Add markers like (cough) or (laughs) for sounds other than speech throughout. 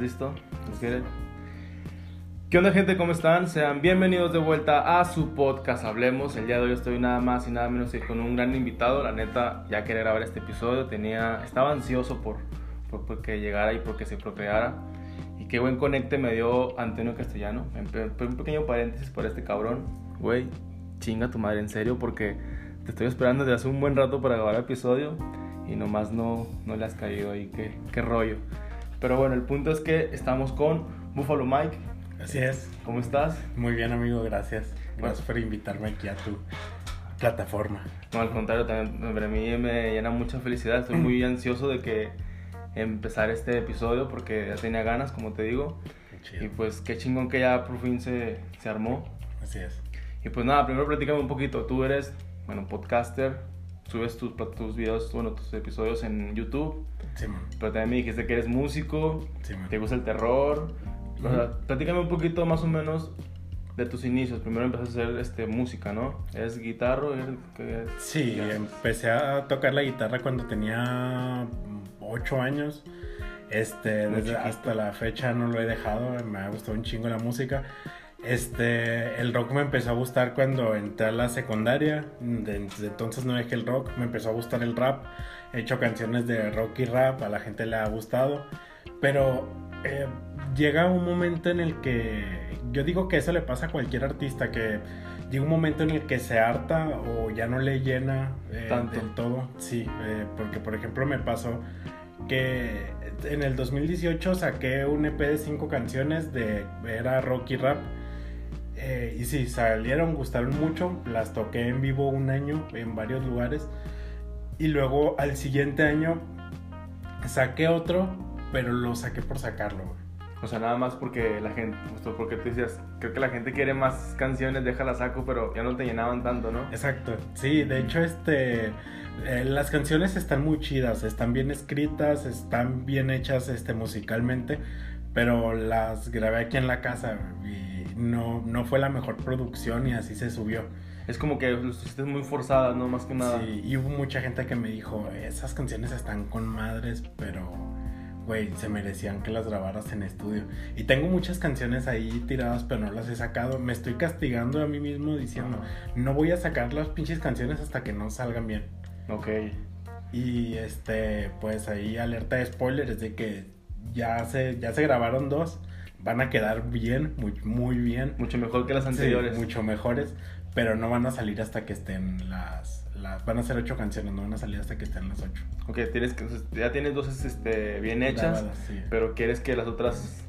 listo? ¿Nos ¿Qué onda gente? ¿Cómo están? Sean bienvenidos de vuelta a su podcast Hablemos. El día de hoy estoy nada más y nada menos que con un gran invitado. La neta, ya quería grabar este episodio. Tenía, estaba ansioso por, por, que llegara y porque se procreara. Y qué buen conecte me dio Antonio Castellano. Un pequeño paréntesis por este cabrón. Güey, chinga tu madre, en serio, porque te estoy esperando desde hace un buen rato para grabar el episodio y nomás no, no le has caído ahí, qué, qué rollo. Pero bueno, el punto es que estamos con Buffalo Mike. Así es. ¿Cómo estás? Muy bien, amigo, gracias. Gracias por invitarme aquí a tu plataforma. No, al contrario, también para mí me llena mucha felicidad. Estoy muy (clears throat) ansioso de que empezar este episodio porque ya tenía ganas, como te digo. Y pues qué chingón que ya por fin se, se armó. Así es. Y pues nada, primero platícame un poquito. Tú eres, bueno, podcaster, subes tus, tus videos, bueno, tus episodios en YouTube. Sí. Pero también me dijiste que eres músico, sí, te gusta el terror. O sea, platícame un poquito más o menos de tus inicios. Primero empezaste a hacer este, música, ¿no? ¿Es guitarro? ¿Qué, sí, empecé a tocar la guitarra cuando tenía 8 años. Este, desde hasta la fecha no lo he dejado, me ha gustado un chingo la música. Este, el rock me empezó a gustar cuando entré a la secundaria. Desde entonces no dejé el rock, me empezó a gustar el rap. He hecho canciones de rock y rap, a la gente le ha gustado. Pero eh, llega un momento en el que yo digo que eso le pasa a cualquier artista, que llega un momento en el que se harta o ya no le llena eh, del todo. Sí, eh, porque por ejemplo me pasó que en el 2018 saqué un EP de cinco canciones de era rock y rap eh, y sí, salieron, gustaron mucho. Las toqué en vivo un año en varios lugares. Y luego al siguiente año saqué otro, pero lo saqué por sacarlo. O sea, nada más porque la gente, porque te decías, creo que la gente quiere más canciones, déjala saco, pero ya no te llenaban tanto, ¿no? Exacto. Sí, de hecho, este, eh, las canciones están muy chidas, están bien escritas, están bien hechas, este, musicalmente, pero las grabé aquí en la casa y no, no fue la mejor producción y así se subió. Es como que los hiciste muy forzadas, ¿no? Más que nada. Sí, y hubo mucha gente que me dijo, esas canciones están con madres, pero, güey, se merecían que las grabaras en estudio. Y tengo muchas canciones ahí tiradas, pero no las he sacado. Me estoy castigando a mí mismo diciendo, no voy a sacar las pinches canciones hasta que no salgan bien. Ok. Y este, pues ahí alerta de spoilers de que ya se, ya se grabaron dos van a quedar bien, muy, muy bien. Mucho mejor que las anteriores. mucho mejores, pero no van a salir hasta que estén las, las... Van a ser ocho canciones, no van a salir hasta que estén las ocho. Ok, tienes que, ya tienes dos este, bien hechas, pero quieres que las otras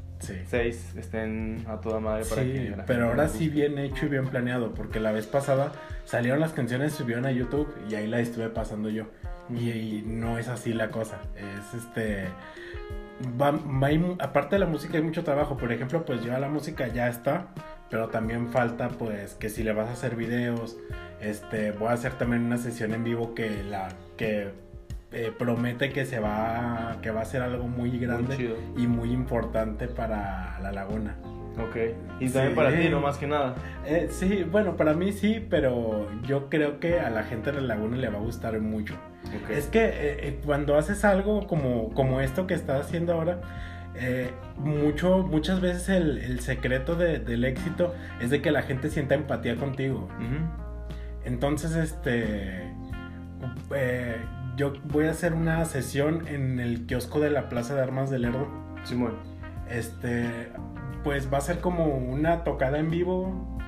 seis estén a toda madre para que... pero ahora sí bien hecho y bien planeado, porque la vez pasada salieron las canciones, subieron a YouTube y ahí la estuve pasando yo. y no es así la cosa, es este aparte de la música hay mucho trabajo. Por ejemplo, pues ya la música ya está, pero también falta pues que si le vas a hacer videos, este, voy a hacer también una sesión en vivo que la que eh, promete que se va que va a ser algo muy grande y muy importante para la laguna. Ok, y también para ti, no más que nada. Eh, sí, bueno, para mí sí, pero yo creo que a la gente de la laguna le va a gustar mucho. Es que eh, eh, cuando haces algo como, como esto que estás haciendo ahora, eh, mucho, muchas veces el, secreto del éxito es de que la gente sienta empatía contigo. Entonces, este, yo voy a hacer una sesión en el kiosco de la Plaza de Armas del Lerdo. Simón. Este, pues va a ser como una tocada en vivo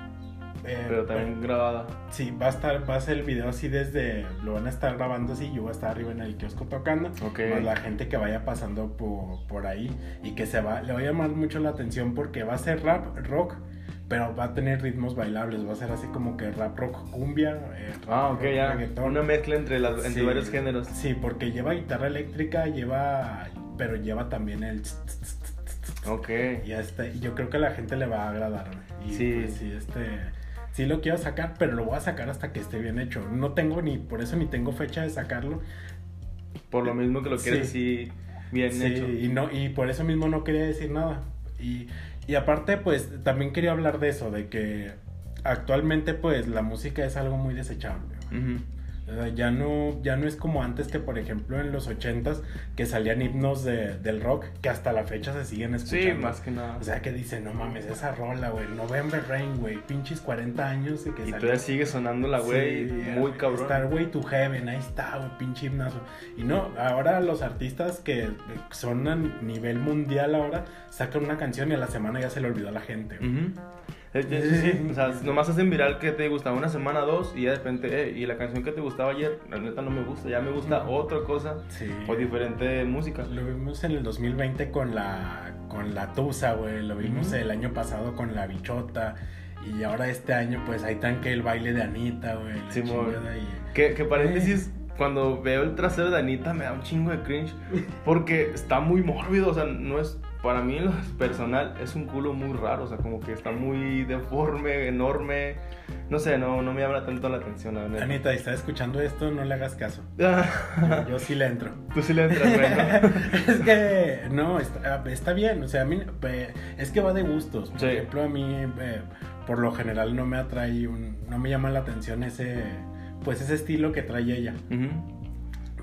eh, pero también grabada. Sí, va a estar, va a ser el video así desde, lo van a estar grabando así, yo voy a estar arriba en el kiosco tocando, okay. la gente que vaya pasando por, por, ahí y que se va, le va a llamar mucho la atención porque va a ser rap, rock, pero va a tener ritmos bailables, va a ser así como que rap rock cumbia. Eh, ah, ok, ya. Una mezcla entre, las, entre varios géneros. Sí, porque lleva guitarra eléctrica, lleva, pero lleva también el... Ok. Y este, yo creo que a la gente le va a agradar. Y sí. Pues, sí, este sí lo quiero sacar, pero lo voy a sacar hasta que esté bien hecho. No tengo ni, por eso ni tengo fecha de sacarlo. Por lo mismo que lo quieres sí. bien sí, hecho. Y, no, y por eso mismo no quería decir nada. Y, y aparte, pues también quería hablar de eso, de que actualmente pues la música es algo muy desechable. Ya no, ya no es como antes que, por ejemplo, en los ochentas, que salían himnos de, del rock, que hasta la fecha se siguen escuchando. Sí, más que nada. O sea, que dicen, no mames, esa rola, güey, November Rain, güey, pinches 40 años. Y, que y todavía sigue sonando la güey, muy cabrón. Starway to Heaven, ahí está, güey, pinche himnazo. Y no, ahora los artistas que son a nivel mundial ahora, sacan una canción y a la semana ya se le olvidó a la gente. Sí, sí, o sea, nomás hacen viral que te gustaba una semana, dos, y de repente, eh, y la canción que te gustaba ayer, la neta no me gusta, ya me gusta otra cosa o diferente música. Lo vimos en el 2020 con la, con la Tusa, güey, lo vimos el año pasado con la Bichota. Y ahora este año, pues ahí tan que el baile de Anita, güey. Sí, y... que, que paréntesis, cuando veo el trasero de Anita me da un chingo de cringe. Porque está muy mórbido, o sea, no es para mí en lo (laughs) personal es un culo muy raro, o sea, como que está muy deforme, enorme. No sé, no, no me llama tanto la atención, la verdad. Anita, ¿estás escuchando esto? No le hagas caso. (laughs) yo, sí le entro. Tú sí le entras, bueno. (laughs) es que, no, está, bien, o sea, a mí, es que va de gustos. Por ejemplo, a mí, eh, por lo general, no me atrae, un, no me llama la atención ese, pues ese estilo que trae ella.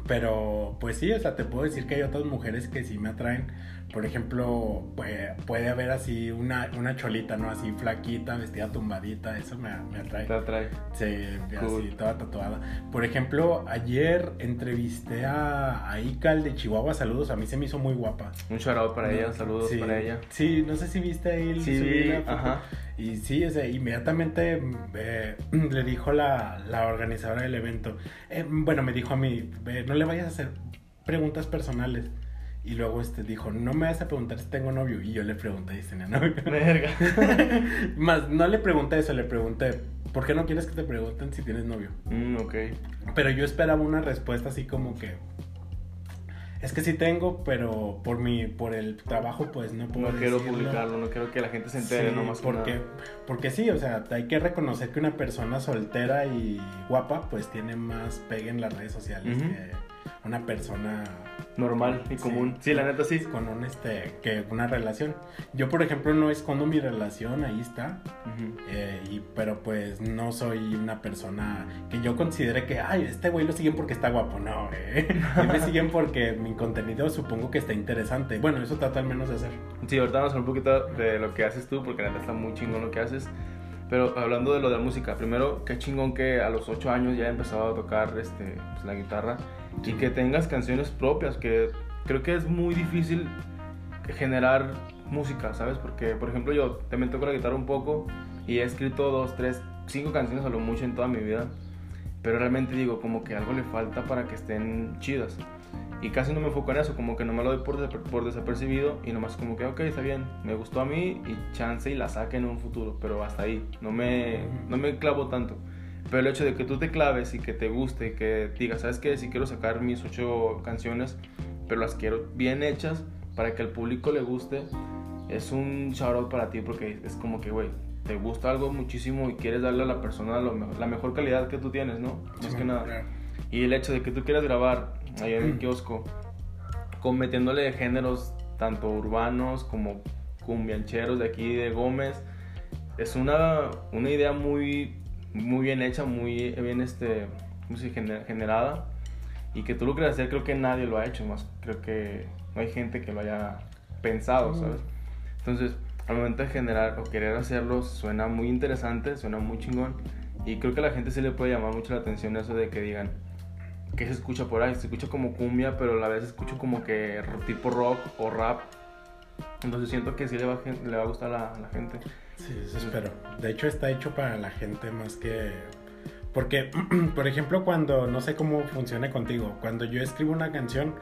Pero, pues sí, o sea, te puedo decir que hay otras mujeres que sí me atraen por ejemplo, puede, puede haber así una, una cholita, ¿no? Así flaquita, vestida tumbadita, eso me, me atrae. Te atrae. Sí, así, toda tatuada. Por ejemplo, ayer entrevisté a, a Ical de Chihuahua, saludos, a mí se me hizo muy guapa. Un shout para ella, saludos para ella. Sí, no sé si viste ahí sí, ajá. Y sí, o inmediatamente eh, (clears throat) le dijo la, la, organizadora del evento, eh, bueno, me dijo a mí, no le vayas a hacer preguntas personales. Y luego este dijo, no me vas a preguntar si tengo novio. Y yo le pregunté si tenía novio. (laughs) Verga. (laughs) Más, no le pregunté eso, le pregunté, ¿por qué no quieres que te pregunten si tienes novio? Mm, ok. Pero yo esperaba una respuesta así como que, es que sí tengo, pero por mi, por el trabajo pues no puedo No quiero publicarlo, no quiero que la gente se entere nomás porque, porque sí, o sea, hay que reconocer que una persona soltera y guapa pues tiene más pegue en las redes sociales que una persona normal y común. Sí, la neta sí. Con un, este, que una relación. Yo, por ejemplo, no escondo mi relación, ahí está. Eh, y, pero pues no soy una persona que yo considere que, ay, este güey lo siguen porque está guapo. No, eh. (laughs) me siguen porque mi contenido supongo que está interesante. Bueno, eso trata al menos de hacer. Sí, ahorita vamos a hablar un poquito de lo que haces tú, porque la neta está muy chingón lo que haces. Pero hablando de lo de la música, primero, qué chingón que a los 8 años ya he empezado a tocar este, pues, la guitarra y que tengas canciones propias, que creo que es muy difícil generar música, ¿sabes? Porque, por ejemplo, yo también toco la guitarra un poco y he escrito dos, tres, cinco canciones a lo mucho en toda mi vida, pero realmente digo, como que algo le falta para que estén chidas. Y casi no me enfoco en eso, como que no me lo doy por, por desapercibido y nomás como que, ok, está bien, me gustó a mí y chance y la saque en un futuro, pero hasta ahí, no me, no me clavo tanto. Pero el hecho de que tú te claves y que te guste, que digas, ¿sabes qué? Si quiero sacar mis ocho canciones, pero las quiero bien hechas para que al público le guste, es un shout out para ti porque es como que, güey, te gusta algo muchísimo y quieres darle a la persona la mejor calidad que tú tienes, ¿no? Más que nada. Y el hecho de que tú quieras grabar ahí en el mm. kiosco, con metiéndole géneros tanto urbanos como cumbiancheros de aquí de Gómez, es una, una idea muy muy bien hecha, muy bien este, generada. Y que tú lo quieras hacer, creo que nadie lo ha hecho, más creo que no hay gente que lo haya pensado, ¿sabes? Entonces, al momento de generar o querer hacerlo, suena muy interesante, suena muy chingón. Y creo que a la gente se le puede llamar mucho la atención eso de que digan, ¿qué se escucha por ahí? Se escucha como cumbia, pero a la vez escucho como que tipo rock o rap. Entonces siento que sí le va, le va a gustar a la gente. Sí, eso espero. De hecho está hecho para la gente más que... Porque, (clears throat) por ejemplo, cuando, no sé cómo funciona contigo, cuando yo escribo una canción,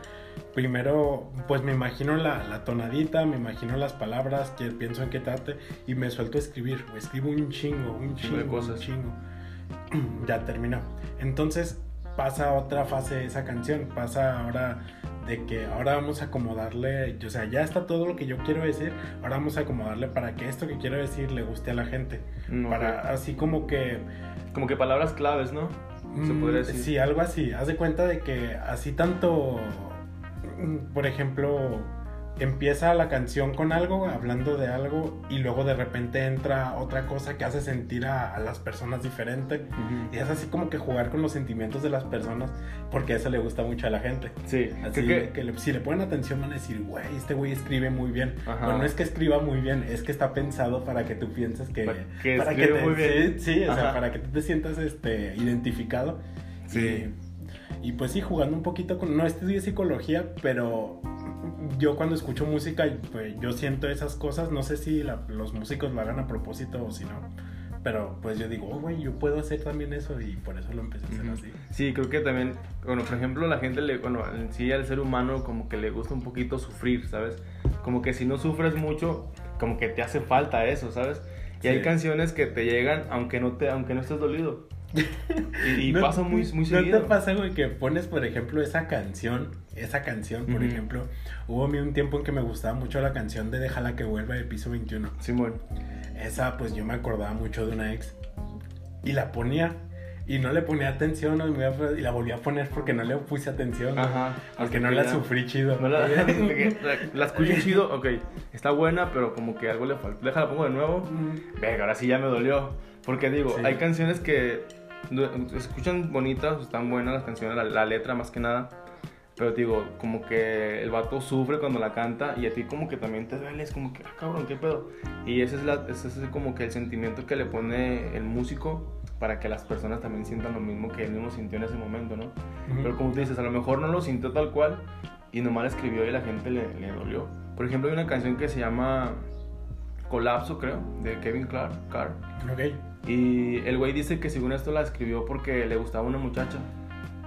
primero, pues me imagino la, tonadita, me imagino las palabras, que pienso en qué trate, y me suelto a escribir, escribo un chingo, un chingo, cosas. un chingo. (clears throat) ya terminó. Entonces pasa otra fase de esa canción, pasa ahora de que ahora vamos a acomodarle, o sea, ya está todo lo que yo quiero decir, ahora vamos a acomodarle para que esto que quiero decir le guste a la gente. Mm, para así como que... Como que palabras claves, ¿no? Se mm, podría decir. Sí, algo así. Haz de cuenta de que así tanto, mm, por ejemplo, empieza la canción con algo, hablando de algo, y luego de repente entra otra cosa que hace sentir a, las personas diferente. Y es así como que jugar con los sentimientos de las personas, porque eso le gusta mucho a la gente. Sí, así que, si le ponen atención van a decir, güey, este güey escribe muy bien. Bueno, no es que escriba muy bien, es que está pensado para que tú pienses que... Para que, te, muy bien. Sí, o sea, para que tú te sientas este, identificado. Sí. Y, pues sí, jugando un poquito con... No estudié psicología, pero yo cuando escucho música, pues yo siento esas cosas. No sé si los músicos lo hagan a propósito o si no. Pero pues yo digo, oh, güey, yo puedo hacer también eso y por eso lo empecé a hacer así. Sí, creo que también, bueno, por ejemplo, la gente, le, bueno, en sí al ser humano como que le gusta un poquito sufrir, ¿sabes? Como que si no sufres mucho, como que te hace falta eso, ¿sabes? Y hay canciones que te llegan aunque no, te, aunque no estés dolido. (laughs) Y, pasa muy, muy seguido. ¿No te pasa, güey, que pones, por ejemplo, esa canción? Esa canción, por ejemplo. Hubo un tiempo en que me gustaba mucho la canción de Déjala que vuelva de piso 21. Simón. Esa, pues yo me acordaba mucho de una ex. Y la ponía. Y no le ponía atención y la volví a poner porque no le puse atención. Ajá. Porque no la sufrí chido. la, la, escuché chido, ok. Está buena, pero como que algo le falta. Déjala, pongo de nuevo. Venga, ahora sí ya me dolió. Porque digo, hay canciones que escuchan bonitas, están buenas las canciones, la, letra más que nada. Pero digo, como que el vato sufre cuando la canta y a ti como que también te duele, es como que, ah, cabrón, qué pedo. Y ese es, la, ese es como que el sentimiento que le pone el músico para que las personas también sientan lo mismo que él mismo sintió en ese momento, ¿no? Pero como tú dices, a lo mejor no lo sintió tal cual y nomás la escribió y la gente le, le dolió. Por ejemplo, hay una canción que se llama Colapso, creo, de Kevin Clark. Carr. Ok. Y el güey dice que según esto la escribió porque le gustaba una muchacha,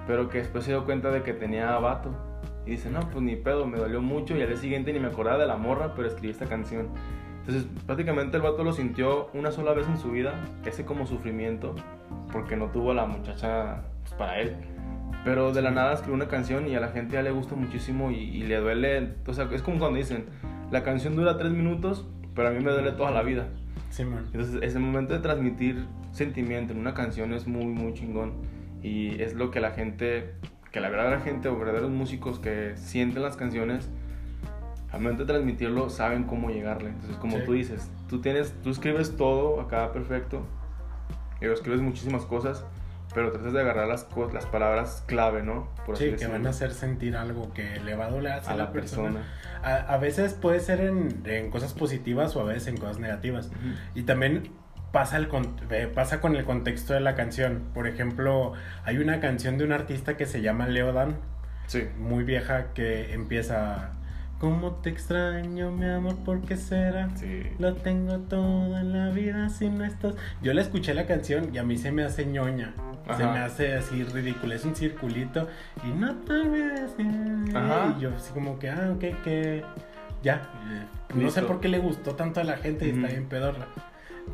pero que después se dio cuenta de que tenía vato. Y dice, no, pues ni pedo, me dolió mucho y al día siguiente ni me acordaba de la morra, pero escribí esta canción. Entonces prácticamente el vato lo sintió una sola vez en su vida, ese como sufrimiento, porque no tuvo a la muchacha pues, para él. Pero de la nada escribió una canción y a la gente ya le gusta muchísimo y, y le duele. O sea, es como cuando dicen, la canción dura tres minutos, pero a mí me duele toda la vida. Sí, man. Entonces, ese momento de transmitir sentimiento en una canción es muy, muy chingón. Y es lo que la gente, que la verdadera gente o verdaderos músicos que sienten las canciones, al momento de transmitirlo, saben cómo llegarle. Entonces, como tú dices, tú, tienes, tú escribes todo acá perfecto, y escribes muchísimas cosas, pero tratas de agarrar las, las palabras clave, ¿no? Por sí, que van a hacer sentir algo que le va a doler a, la, persona. A, veces puede ser en, en, cosas positivas o a veces en cosas negativas. Y también pasa, el, pasa con el contexto de la canción. Por ejemplo, hay una canción de un artista que se llama Leodan. Sí. Muy vieja que empieza ¿Cómo te extraño, mi amor? ¿Por qué será? Sí. Lo tengo todo en la vida si no estás. Yo le escuché la canción y a mí se me hace ñoña. Se me hace así ridículo. Es un circulito y no te olvides. Y yo así como que, ah, ok, que. Ya. No sé por qué le gustó tanto a la gente y está bien pedorra.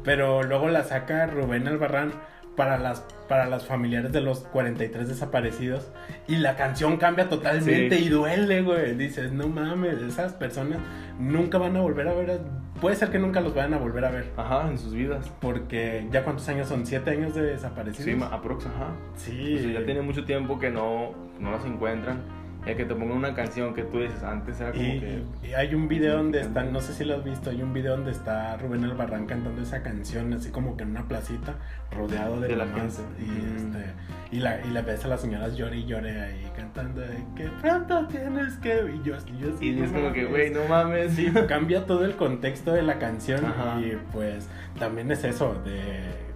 Pero luego la saca Rubén Albarrán para las, para las familiares de los 43 desaparecidos. Y la canción cambia totalmente y duele, güey. Dices, no mames, esas personas nunca van a volver a ver. Puede ser que nunca los vayan a volver a ver. Ajá, en sus vidas. Porque ya cuántos años son, siete años de desaparecidos. Sí, aprox, ajá. Sí. ya tiene mucho tiempo que no, no las encuentran que te pongan una canción que tú dices antes era como que. Y hay un video donde está, no sé si lo has visto, hay un video donde está Rubén Albarrán cantando esa canción, así como que en una placita, rodeado de, la gente. Y, mm. este, y, la, y la ves a las señoras llore y llore ahí cantando, que pronto tienes que. Y yo, yo Y es como que, güey, no mames. Sí, cambia todo el contexto de la canción. Y pues también es eso, de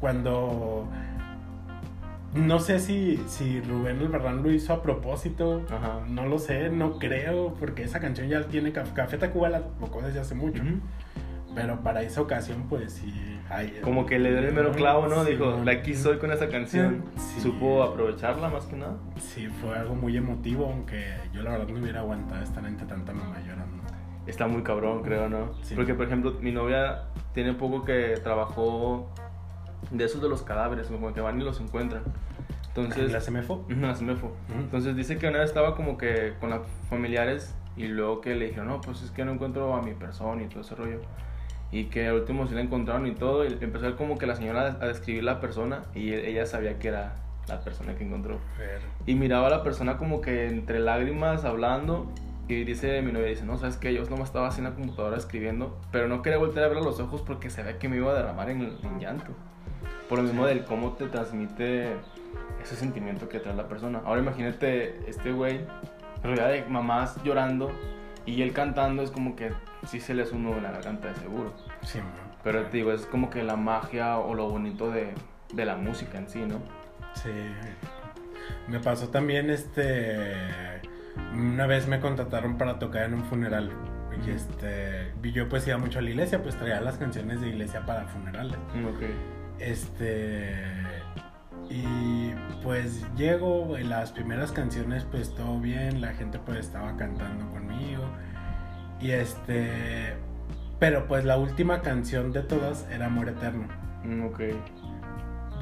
cuando no sé si, si Rubén Albarrán lo hizo a propósito. No lo sé, no creo, porque esa canción ya tiene Café Tacuba la tocó desde hace mucho. Pero para esa ocasión, pues sí. Como que le dio el mero clavo, ¿no? Dijo, la quiso hoy con esa canción. Supo aprovecharla más que nada. Sí, fue algo muy emotivo, aunque yo la verdad no hubiera aguantado estar entre tanta mamá llorando. Está muy cabrón, creo, ¿no? Porque, por ejemplo, mi novia tiene poco que trabajó de esos de los cadáveres, como que van y los encuentran. Entonces, ¿La CEMEFO? la CEMEFO. Entonces dice que una vez estaba como que con las familiares y luego que le dijeron, no, pues es que no encuentro a mi persona y todo ese rollo. Y que al último sí la encontraron y todo. Y empezó como que la señora a describir la persona y ella sabía que era la persona que encontró. Y miraba a la persona como que entre lágrimas hablando Y dice mi novia, dice, no, ¿sabes qué? Yo nomás estaba así en la computadora escribiendo, pero no quería volver a ver los ojos porque se ve que me iba a derramar en, en llanto. Por lo mismo del cómo te transmite ese sentimiento que trae la persona. Ahora imagínate este güey, rodeado de mamás llorando y él cantando, es como que sí se le hace uno en la garganta de seguro. Sí, Pero te digo, es como que la magia o lo bonito de, de la música en sí, ¿no? Sí. Me pasó también este. Una vez me contrataron para tocar en un funeral. Y este. y Yo pues iba mucho a la iglesia, pues traía las canciones de iglesia para funerales. Ok. Este. Y pues llego, en las primeras canciones pues todo bien, la gente pues estaba cantando conmigo. Y este. Pero pues la última canción de todas era Amor Eterno. Mm, Ok.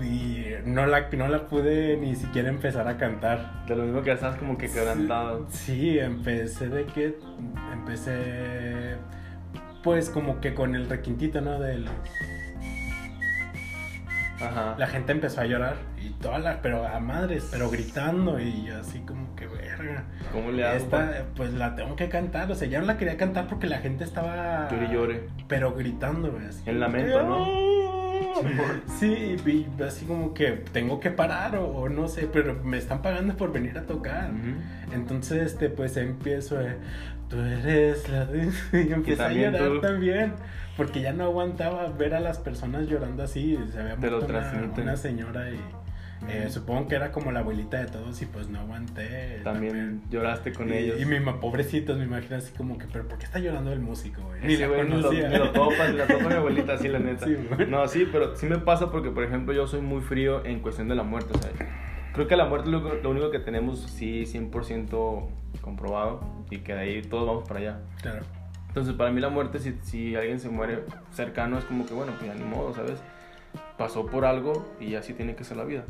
Y no la, no la pude ni siquiera empezar a cantar. De lo mismo que estás como que quebrantado. Sí, empecé de que. Empecé. Pues como que con el requintito, ¿no? Del. Ajá. La gente empezó a llorar. Y toda la. Pero a madres, pero gritando. Y así como que verga. ¿Cómo le hago? Esta, pues la tengo que cantar. O sea, ya no la quería cantar porque la gente estaba. Llore llore. Pero gritando, güey. así El lamento, que, ¿no? "Oh". Sí, y así como que tengo que parar o, o no sé, pero me están pagando por venir a tocar. Entonces, este, pues empiezo, eh, tú eres la de... (laughs) Y empiezo a llorar tú- también, porque ya no aguantaba ver a las personas llorando así. Se había Te lo muerto una, señora y eh, supongo que era como la abuelita de todos y pues no aguanté. También lloraste con y, ellos. Y mi pobrecitos, me imagino así como que, pero ¿por qué está llorando el músico, güey? Ni la güey ni lo, ni lo topas, ni la topa mi abuelita, así la (laughs) neta. Sí, no, sí, pero sí me pasa porque, por ejemplo, yo soy muy frío en cuestión de la muerte, o sea, creo que la muerte es lo, lo único que tenemos, sí, 100% comprobado y que de ahí todos vamos para allá. Claro. Entonces, para mí la muerte, si, si alguien se muere cercano, es como que, bueno, pues ya ni modo, ¿sabes? Pasó por algo y así tiene que ser la vida.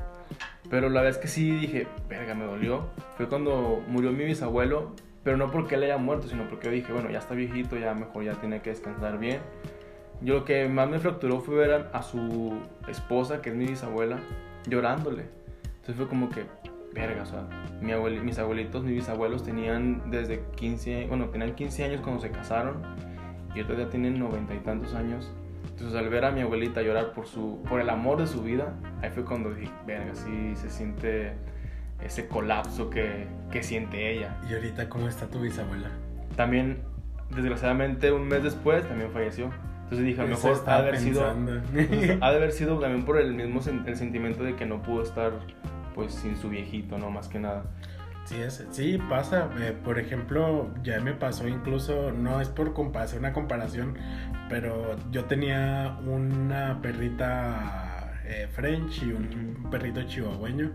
Pero la vez que sí dije, verga, me dolió, fue cuando murió mi bisabuelo, pero no porque él haya muerto, sino porque yo dije, bueno, ya está viejito, ya mejor ya tiene que descansar bien. Yo lo que más me fracturó fue ver a, a su esposa, que es mi bisabuela, llorándole. Entonces fue como que, verga, o sea, mi abueli- mis abuelitos, mis bisabuelos tenían desde 15, bueno, tenían 15 años cuando se casaron y ahorita ya tienen noventa y tantos años. Entonces al ver a mi abuelita llorar por, su, por el amor de su vida, ahí fue cuando dije, verga, sí se siente ese colapso que, que siente ella. ¿Y ahorita cómo está tu bisabuela? También, desgraciadamente, un mes después también falleció. Entonces dije, a lo mejor ha de haber sido... pensando. Entonces, (laughs) ha de haber sido también por el mismo sen- el sentimiento de que no pudo estar pues sin su viejito, no más que nada. Sí, es, sí pasa. Eh, por ejemplo, ya me pasó incluso, no es por hacer una comparación, pero yo tenía una perrita eh, French y un Ujú. perrito chihuahueño.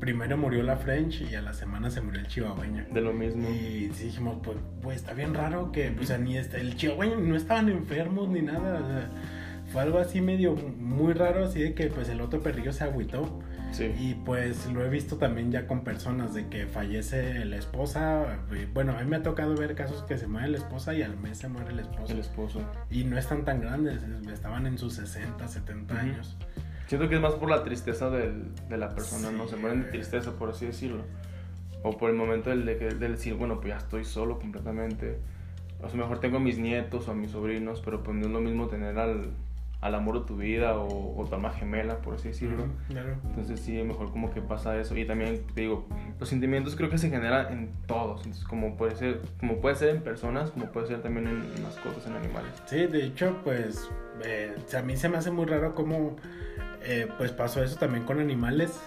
Primero murió la French y a la semana se murió el chihuahueño. De lo mismo. Y sí dijimos, pues, pues está bien raro que, o sea, ni este, el chihuahueño no estaban enfermos ni nada. o sea, fue algo así medio muy raro, así de que pues el otro perrillo se agüitó. Sí. Y pues lo he visto también ya con personas de que fallece la esposa. eh, Bueno, a mí me ha tocado ver casos que se muere la esposa y al mes se muere el esposo. El esposo. Y no están tan grandes, estaban en sus 60, 70 Ujú. años. Siento que es más por la tristeza del- de la persona, ¿no? Sí. Se mueren de tristeza, por así decirlo. O por el momento del, de, que- del decir, bueno, pues ya estoy solo completamente. O sea, mejor tengo a mis nietos o a mis sobrinos, pero pues no es lo mismo tener al, al amor de tu vida o, o tu alma gemela, por así decirlo. Ujú, Claro. Entonces sí, mejor como que pasa eso. Y también, te digo, los sentimientos creo que se generan en todos. Entonces, como puede ser, como puede ser en personas, como puede ser también en mascotas, en animales. Sí, de hecho, pues eh, a mí se me hace muy raro cómo eh, pues pasó eso también con animales.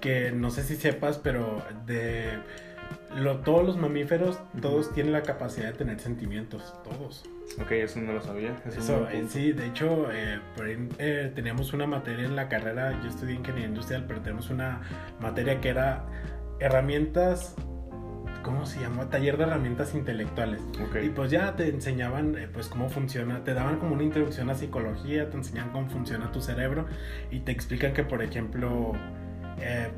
Que no sé si sepas, pero de lo, todos los mamíferos, todos tienen la capacidad de tener sentimientos, todos. Ok, eso no lo sabía. Eso Eso, eh, sí, de hecho, eh, por ahí, eh, teníamos una materia en la carrera, yo estudié ingeniería industrial, pero tenemos una materia que era herramientas, ¿cómo se llama? Taller de herramientas intelectuales. Ok. Y pues ya te enseñaban eh, pues cómo funciona, te daban como una introducción a psicología, te enseñan cómo funciona tu cerebro y te explican que por ejemplo eh,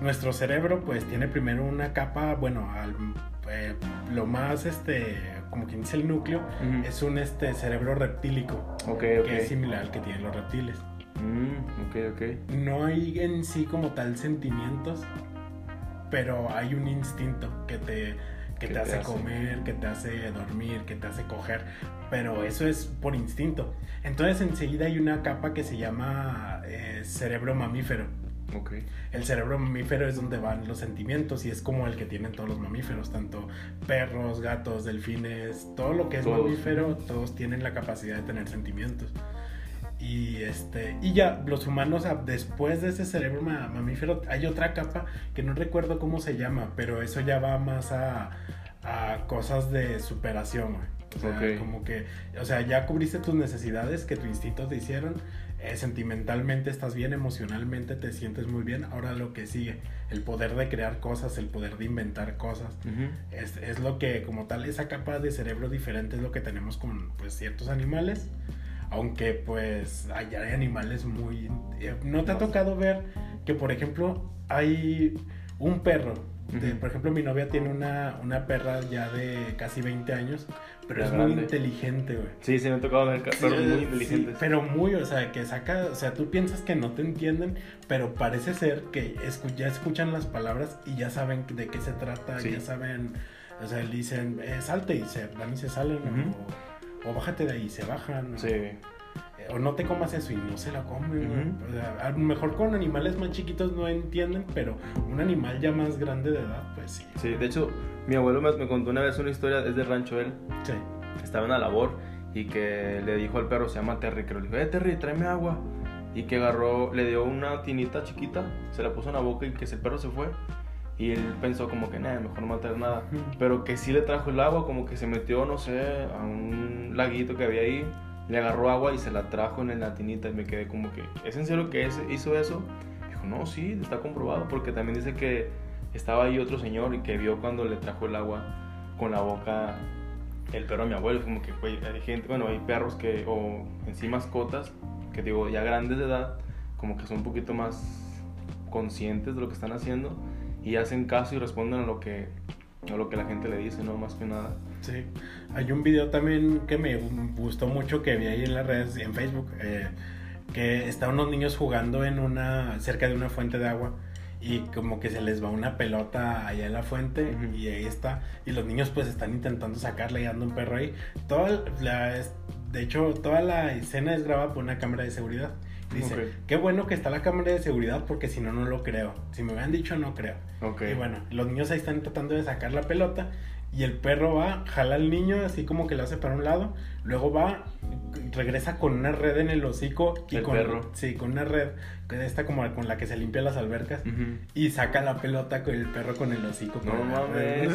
nuestro cerebro pues tiene primero una capa, bueno, al- eh, lo más este, como quien dice el núcleo, Ujú. es un este cerebro reptílico, Ok, ok. que es similar al que tienen los reptiles. Mm, ok, ok. No hay en sí como tal sentimientos, pero hay un instinto que te que te, hace, comer, que te hace dormir, que te hace coger, pero eso es por instinto. Entonces enseguida hay una capa que se llama eh, cerebro mamífero. Okay. El cerebro mamífero es donde van los sentimientos y es como el que tienen todos los mamíferos, tanto perros, gatos, delfines, todo lo que es mamífero, todos tienen la capacidad de tener sentimientos. Y, este, y ya, los humanos, después de ese cerebro mamífero, hay otra capa que no recuerdo cómo se llama, pero eso ya va más a, a cosas de superación, O sea, como que, o sea, ya cubriste tus necesidades que tu instinto te hicieron, eh, sentimentalmente estás bien, emocionalmente te sientes muy bien. Ahora lo que sigue, el poder de crear cosas, el poder de inventar cosas, es, es, lo que, como tal, esa capa de cerebro diferente es lo que tenemos con pues, ciertos animales aunque pues hay, animales muy... Eh, ¿No te ha tocado ver que, por ejemplo, hay un perro? por ejemplo, mi novia tiene una, una, perra ya de casi 20 años, pero es muy inteligente, güey. Sí, sí, me ha tocado ver perros muy inteligentes. pero muy, o sea, que saca, o sea, tú piensas que no te entienden, pero parece ser que ya escuchan las palabras y ya saben de qué se trata, ya saben, o sea, le dicen, eh, salte y se van y se salen, o bájate de ahí, se bajan. Sí. O, no te comas eso y no se la comen. a lo mejor con animales más chiquitos no entienden, pero un animal ya más grande de edad, pues sí. Sí, de hecho, mi abuelo me, contó una vez una historia, es de rancho él. Sí. Estaba en la labor y que le dijo al perro, se llama Terry, que le dijo, eh Terry, tráeme agua. Y que agarró, le dio una tinita chiquita, se la puso en la boca y que ese perro se fue. Y él pensó como que, nada, mejor no matar nada. Pero que sí le trajo el agua, como que se metió, no sé, a un laguito que había ahí. Le agarró agua y se la trajo en la tinita y me quedé como que, ¿es en serio que hizo eso? Dijo, no, sí, está comprobado. Porque también dice que estaba ahí otro señor y que vio cuando le trajo el agua con la boca el perro a mi abuelo. Como que, hay gente, bueno, hay perros que, o en sí mascotas, que digo, ya grandes de edad, como que son un poquito más conscientes de lo que están haciendo y hacen caso y responden a lo que a lo que la gente le dice, no más que nada. Sí, hay un video también que me gustó mucho que vi ahí en las redes, en Facebook, eh, que están unos niños jugando en una cerca de una fuente de agua y como que se les va una pelota allá en la fuente y ahí está. Y los niños pues están intentando sacarle y anda un perro ahí. Toda la, de hecho toda la escena es grabada por una cámara de seguridad Dice, qué bueno que está la cámara de seguridad porque si no, no lo creo. Si me hubieran dicho, no creo. Y bueno, los niños ahí están tratando de sacar la pelota y el perro va, jala al niño así como que lo hace para un lado, luego va, regresa con una red en el hocico y el con perro. sí, con una red que esta como con la que se limpia las albercas y saca la pelota con el perro con el hocico. No mames.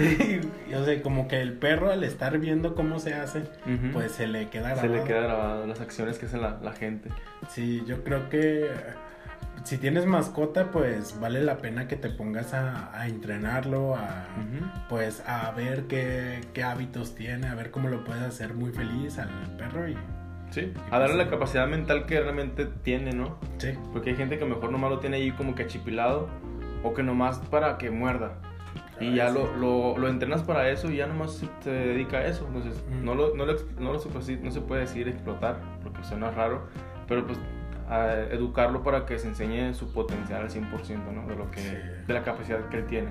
(laughs) (laughs) y, o sea, como que el perro al estar viendo cómo se hace, pues se le queda grabado. Se le queda grabado las acciones que hace la, la gente. Sí, yo creo que si tienes mascota, pues vale la pena que te pongas a, entrenarlo, a, pues a ver qué, hábitos tiene, a ver cómo lo puedes hacer muy feliz al perro y... Sí, a darle pues, la capacidad mental que realmente tiene, ¿no? Sí. Porque hay gente que mejor nomás lo tiene ahí como que achipilado o que nomás para que muerda. Y ya lo, lo, entrenas para eso y ya nomás se dedica a eso. Entonces, no, lo, no, no, no se puede decir explotar, porque suena raro, pero pues a educarlo para que se enseñe su potencial al 100%, ¿no? De, lo que, de la capacidad que él tiene.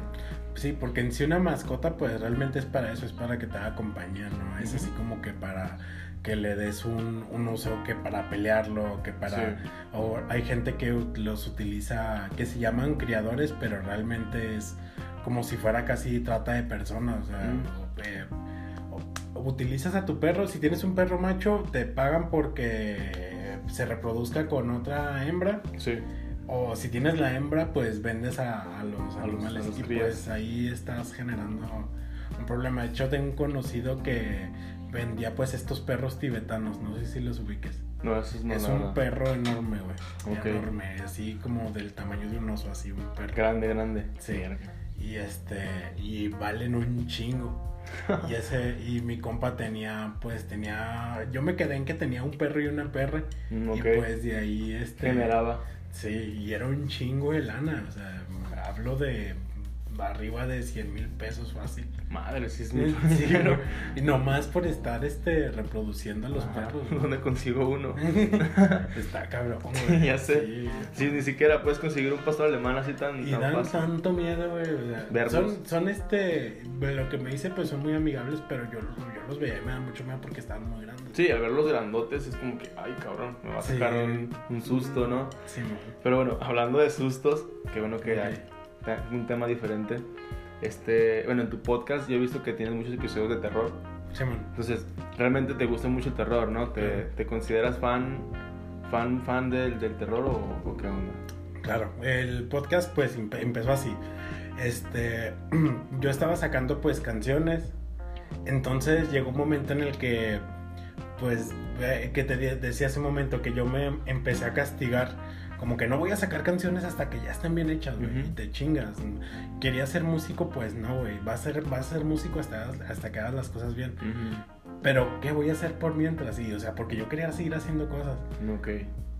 Sí, porque en sí una mascota pues realmente es para eso, es para que te acompañe, ¿no? Es así como que para que le des un, un, uso que para pelearlo, que para... O hay gente que los utiliza, que se llaman criadores, pero realmente es como si fuera casi trata de personas, o sea, eh, utilizas a tu perro, si tienes un perro macho, te pagan porque se reproduzca con otra hembra. Sí. O si tienes la hembra, pues vendes a, los animales y pues ahí estás generando un problema. De hecho, tengo un conocido que vendía pues estos perros tibetanos, no sé si los ubiques. No, eso es, es un perro enorme, güey. Enorme, así como del tamaño de un oso, así un perro. Grande, grande. Sí. Y este, y valen un chingo. y ese y mi compa tenía pues tenía yo me quedé en que tenía un perro y una perra. Mm, y pues de ahí este generaba. sí y era un chingo de lana o sea hablo de arriba de 100 mil pesos fácil. Madre, sí es mucho (laughs) Sí, no, y nomás por estar este reproduciendo a los Ajá, perros. (laughs) güey. ¿Dónde consigo uno? (laughs) Está cabrón, güey. ya sé. Sí. Sí, ni siquiera puedes conseguir un pastor alemán así tan, Y tan dan fácil. tanto miedo, güey. o sea, son, son este. Lo que me dice, pues son muy amigables, pero yo, yo los veía y me dan mucho miedo porque estaban muy grandes. Sí, al ver los grandotes es como que, ay cabrón, me va a Sí. sacar un, un susto, ¿no? Sí, no. Pero bueno, hablando de sustos, qué bueno que hay un tema diferente. Este, bueno, en tu podcast yo he visto que tienes muchos episodios de terror. Sí, man. Entonces, realmente te gusta mucho el terror, ¿no? ¿Te, te consideras fan, fan, fan del, del terror o, o qué onda? Claro, el podcast pues empe- empezó así. Este, (clears throat) yo estaba sacando pues canciones. Entonces llegó un momento en el que pues que te de- decía hace un momento que yo me empecé a castigar como que no voy a sacar canciones hasta que ya estén bien hechas, güey, y te chingas. Quería ser músico, pues no, güey, vas a ser vas a ser músico hasta hasta que hagas las cosas bien. Pero ¿qué voy a hacer por mientras? Y, o sea, porque yo quería seguir haciendo cosas. Ok.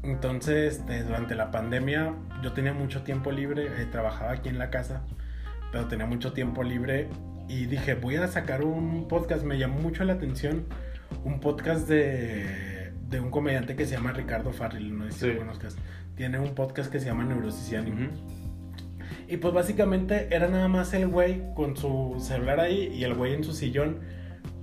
Entonces, este, durante la pandemia, yo tenía mucho tiempo libre, eh, trabajaba aquí en la casa, pero tenía mucho tiempo libre y dije, voy a sacar un podcast. Me llamó mucho la atención un podcast de, de un comediante que se llama Ricardo Farril, no sé si Sí. lo conozcas. Tiene un podcast que se llama Neurosis y Ánimo. Y pues básicamente era nada más el güey con su celular ahí y el güey en su sillón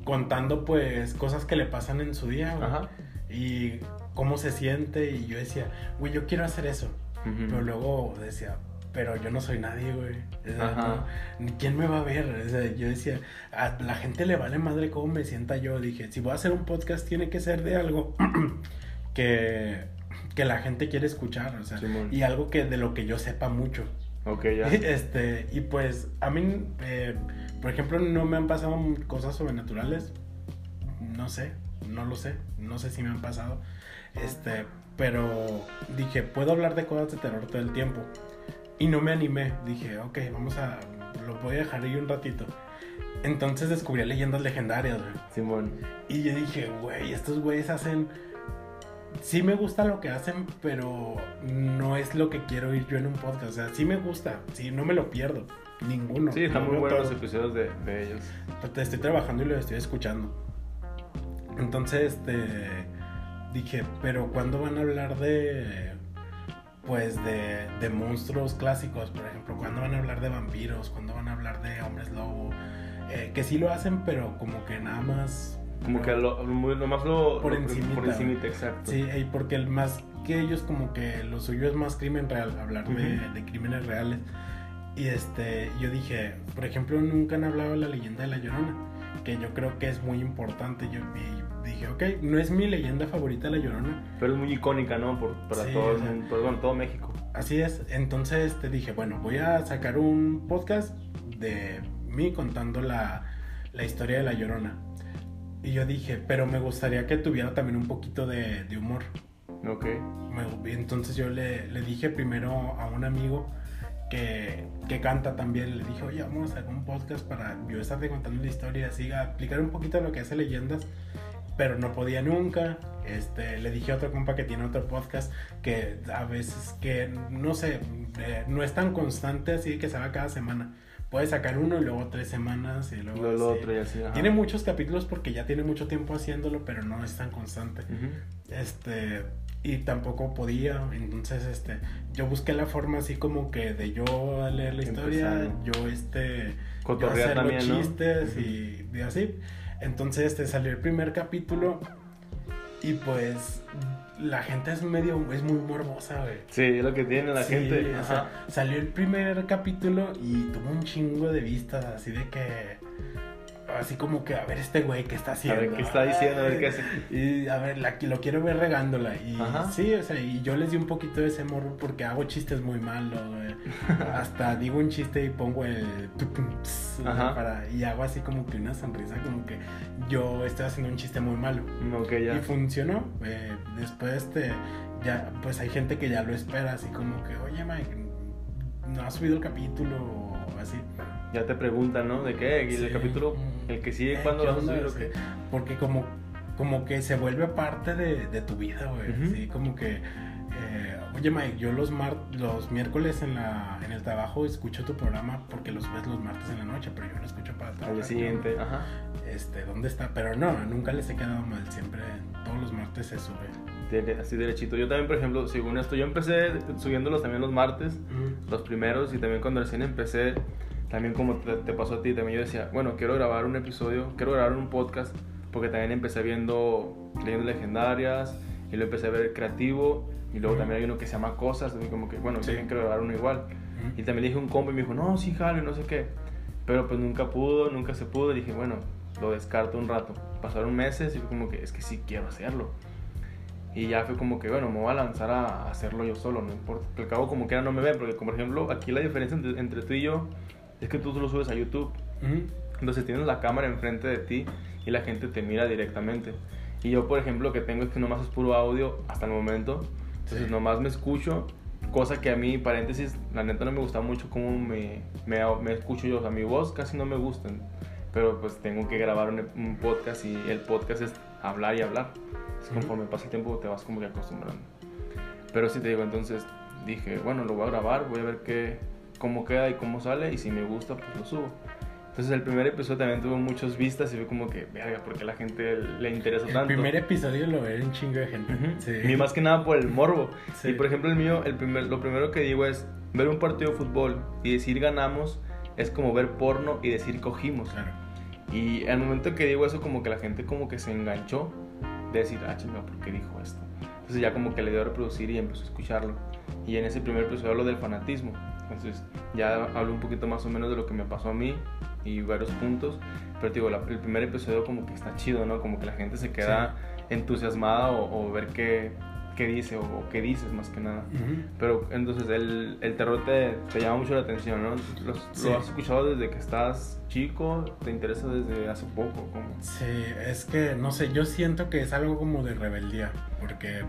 contando pues cosas que le pasan en su día, güey. Ajá. Y cómo se siente y yo decía, güey, yo quiero hacer eso. Pero luego decía, pero yo no soy nadie, güey. O sea, no, ¿Quién me va a ver? O sea, yo decía, a la gente le vale madre cómo me sienta yo. Dije, si voy a hacer un podcast tiene que ser de algo (clears throat) que, que la gente quiere escuchar. O sea, y algo que de lo que yo sepa mucho. Ok, (laughs) ya. Este, y pues a mí, eh, por ejemplo, no me han pasado cosas sobrenaturales. No sé, no lo sé. No sé si me han pasado. Este, pero dije, puedo hablar de cosas de terror todo el tiempo. Y no me animé. Dije, ok, vamos a. Lo voy a dejar ahí un ratito. Entonces descubrí leyendas legendarias, güey. Simón. Y yo dije, güey, estos güeyes hacen. Sí me gusta lo que hacen, pero no es lo que quiero oír yo en un podcast. O sea, sí me gusta, sí, no me lo pierdo. Ninguno. Sí, están muy buenos los episodios de, de ellos. Te estoy trabajando y lo estoy escuchando. Entonces, este. Dije, pero ¿cuándo van a hablar de. Pues de, de monstruos clásicos, por ejemplo? ¿Cuándo van a hablar de vampiros? ¿Cuándo van a hablar de hombres lobo? Eh, que sí lo hacen, pero como que nada más. Como que lo, nomás lo... Por encimita. Por encimita, exacto. Sí, y porque el más que ellos como que lo suyo es más crimen real, hablar de, Ujú. de crímenes reales. Y este, yo dije, por ejemplo, nunca han hablado de la leyenda de la Llorona, que yo creo que es muy importante. Yo y dije, ok, no es mi leyenda favorita la Llorona, Pero es muy icónica, ¿no? Por, para Sí, todo, o sea. bueno, todo México. así es. Entonces te dije, bueno, voy a sacar un podcast de mí contando la, la historia de la Llorona. Y yo dije, pero me gustaría que tuviera también un poquito de, de humor. Ok. Entonces yo le, le dije primero a un amigo que, que canta también, le dije, oye, vamos a hacer un podcast para yo estarte contando la historia, así, a explicar un poquito lo que hace leyendas, pero no podía nunca. Este, le dije a otro compa que tiene otro podcast que a veces que, no sé, eh, no es tan constante así que se va cada semana. Puede sacar uno y luego tres semanas y luego... Así. otro y así. Tiene muchos capítulos porque ya tiene mucho tiempo haciéndolo, pero no es tan constante. Este, y tampoco podía, entonces este, yo busqué la forma así como que de yo leer la historia, yo este, yo hacer los ¿no? chistes y, y así. Entonces este salió el primer capítulo y pues la gente es medio, es muy morbosa, güey. Sí, es lo que tiene la Sí, gente. o sea, salió el primer capítulo y tuvo un chingo de vistas, así de que. Así como que, a ver, este güey, ¿qué está a haciendo? ver qué está diciendo, a ver qué hace. Y a ver, la, lo quiero ver regándola. Y Ajá. sí, o sea, y yo les di un poquito de ese morro porque hago chistes muy malos, (laughs) güey. Hasta digo un chiste y pongo el. Ajá. para, y hago así como que una sonrisa, como que yo estoy haciendo un chiste muy malo. Ok, Y ya. funcionó. eh, después, este, ya, pues hay gente que ya lo espera, así como que, oye, Mike, no has subido el capítulo o así. Ya te preguntan, ¿no? ¿De qué? ¿Y el Sí. capítulo, el que sigue, ¿qué lo a subir o qué? Porque como, como que se vuelve parte de, de tu vida, güey. Ujú. Sí, como que eh, oye Mike, yo los, mar los miércoles en, la, en el trabajo escucho tu programa porque los ves los martes en la noche, pero yo lo escucho para trabajar. Al siguiente, ajá. Este, ¿dónde está? Pero no, nunca les he quedado mal, siempre, todos los martes se sube. así derechito. Yo también, por ejemplo, según esto, yo empecé subiéndolos también los martes, los primeros, y también cuando recién empecé, también como te, te, pasó a ti, también yo decía, bueno, quiero grabar un episodio, quiero grabar un podcast, porque también empecé viendo leyendas legendarias, y lo empecé a ver creativo, y luego también hay uno que se llama Cosas, y como que, bueno, sí. quiero grabar uno igual. Y también le dije a un compa y me dijo, no, sí, jale, no sé qué. Pero pues nunca pudo, nunca se pudo, y dije, bueno, lo descarto un rato. Pasaron meses y fue como que, es que sí quiero hacerlo. Y ya fue como que, bueno, me voy a lanzar a hacerlo yo solo, no importa. Al cabo, como quiera, no me ven, porque, como por ejemplo, aquí la diferencia entre, tú y yo es que tú solo subes a YouTube. Entonces tienes la cámara enfrente de ti y la gente te mira directamente. Y yo, por ejemplo, lo que tengo es que nomás es puro audio hasta el momento. Entonces, nomás me escucho. Cosa que a mí, paréntesis, la neta no me gusta mucho cómo me, me, me escucho yo. O sea, mi voz casi no me gusta. Pero pues tengo que grabar un, podcast y el podcast es hablar y hablar. Es conforme pasa el tiempo te vas como que acostumbrando. Pero si te digo, entonces dije, bueno, lo voy a grabar, voy a ver qué, cómo queda y cómo sale. Y si me gusta, pues lo subo. Entonces el primer episodio también tuvo muchas vistas y fue como que, verga, porque a la gente le interesa tanto. El primer episodio lo ve un chingo de gente. sí. Y más que nada por el morbo. Y por ejemplo el mío, el primer, lo primero que digo es, ver un partido de fútbol y decir ganamos es como ver porno y decir cogimos. Claro. Y al momento que digo eso, como que la gente como que se enganchó de decir, ah, chinga, ¿por qué dijo esto? Entonces ya como que le dio a reproducir y empezó a escucharlo. Y en ese primer episodio hablo del fanatismo. Entonces ya hablo un poquito más o menos de lo que me pasó a mí y varios puntos. Pero digo, el primer episodio como que está chido, ¿no? Como que la gente se queda entusiasmada o, ver qué, qué dice o, qué dices más que nada. Pero entonces el, el terror te, te, llama mucho la atención, ¿no? ¿Lo, has escuchado desde que estás chico? ¿Te interesa desde hace poco? ¿Cómo? Sí, es que, no sé, yo siento que es algo como de rebeldía, porque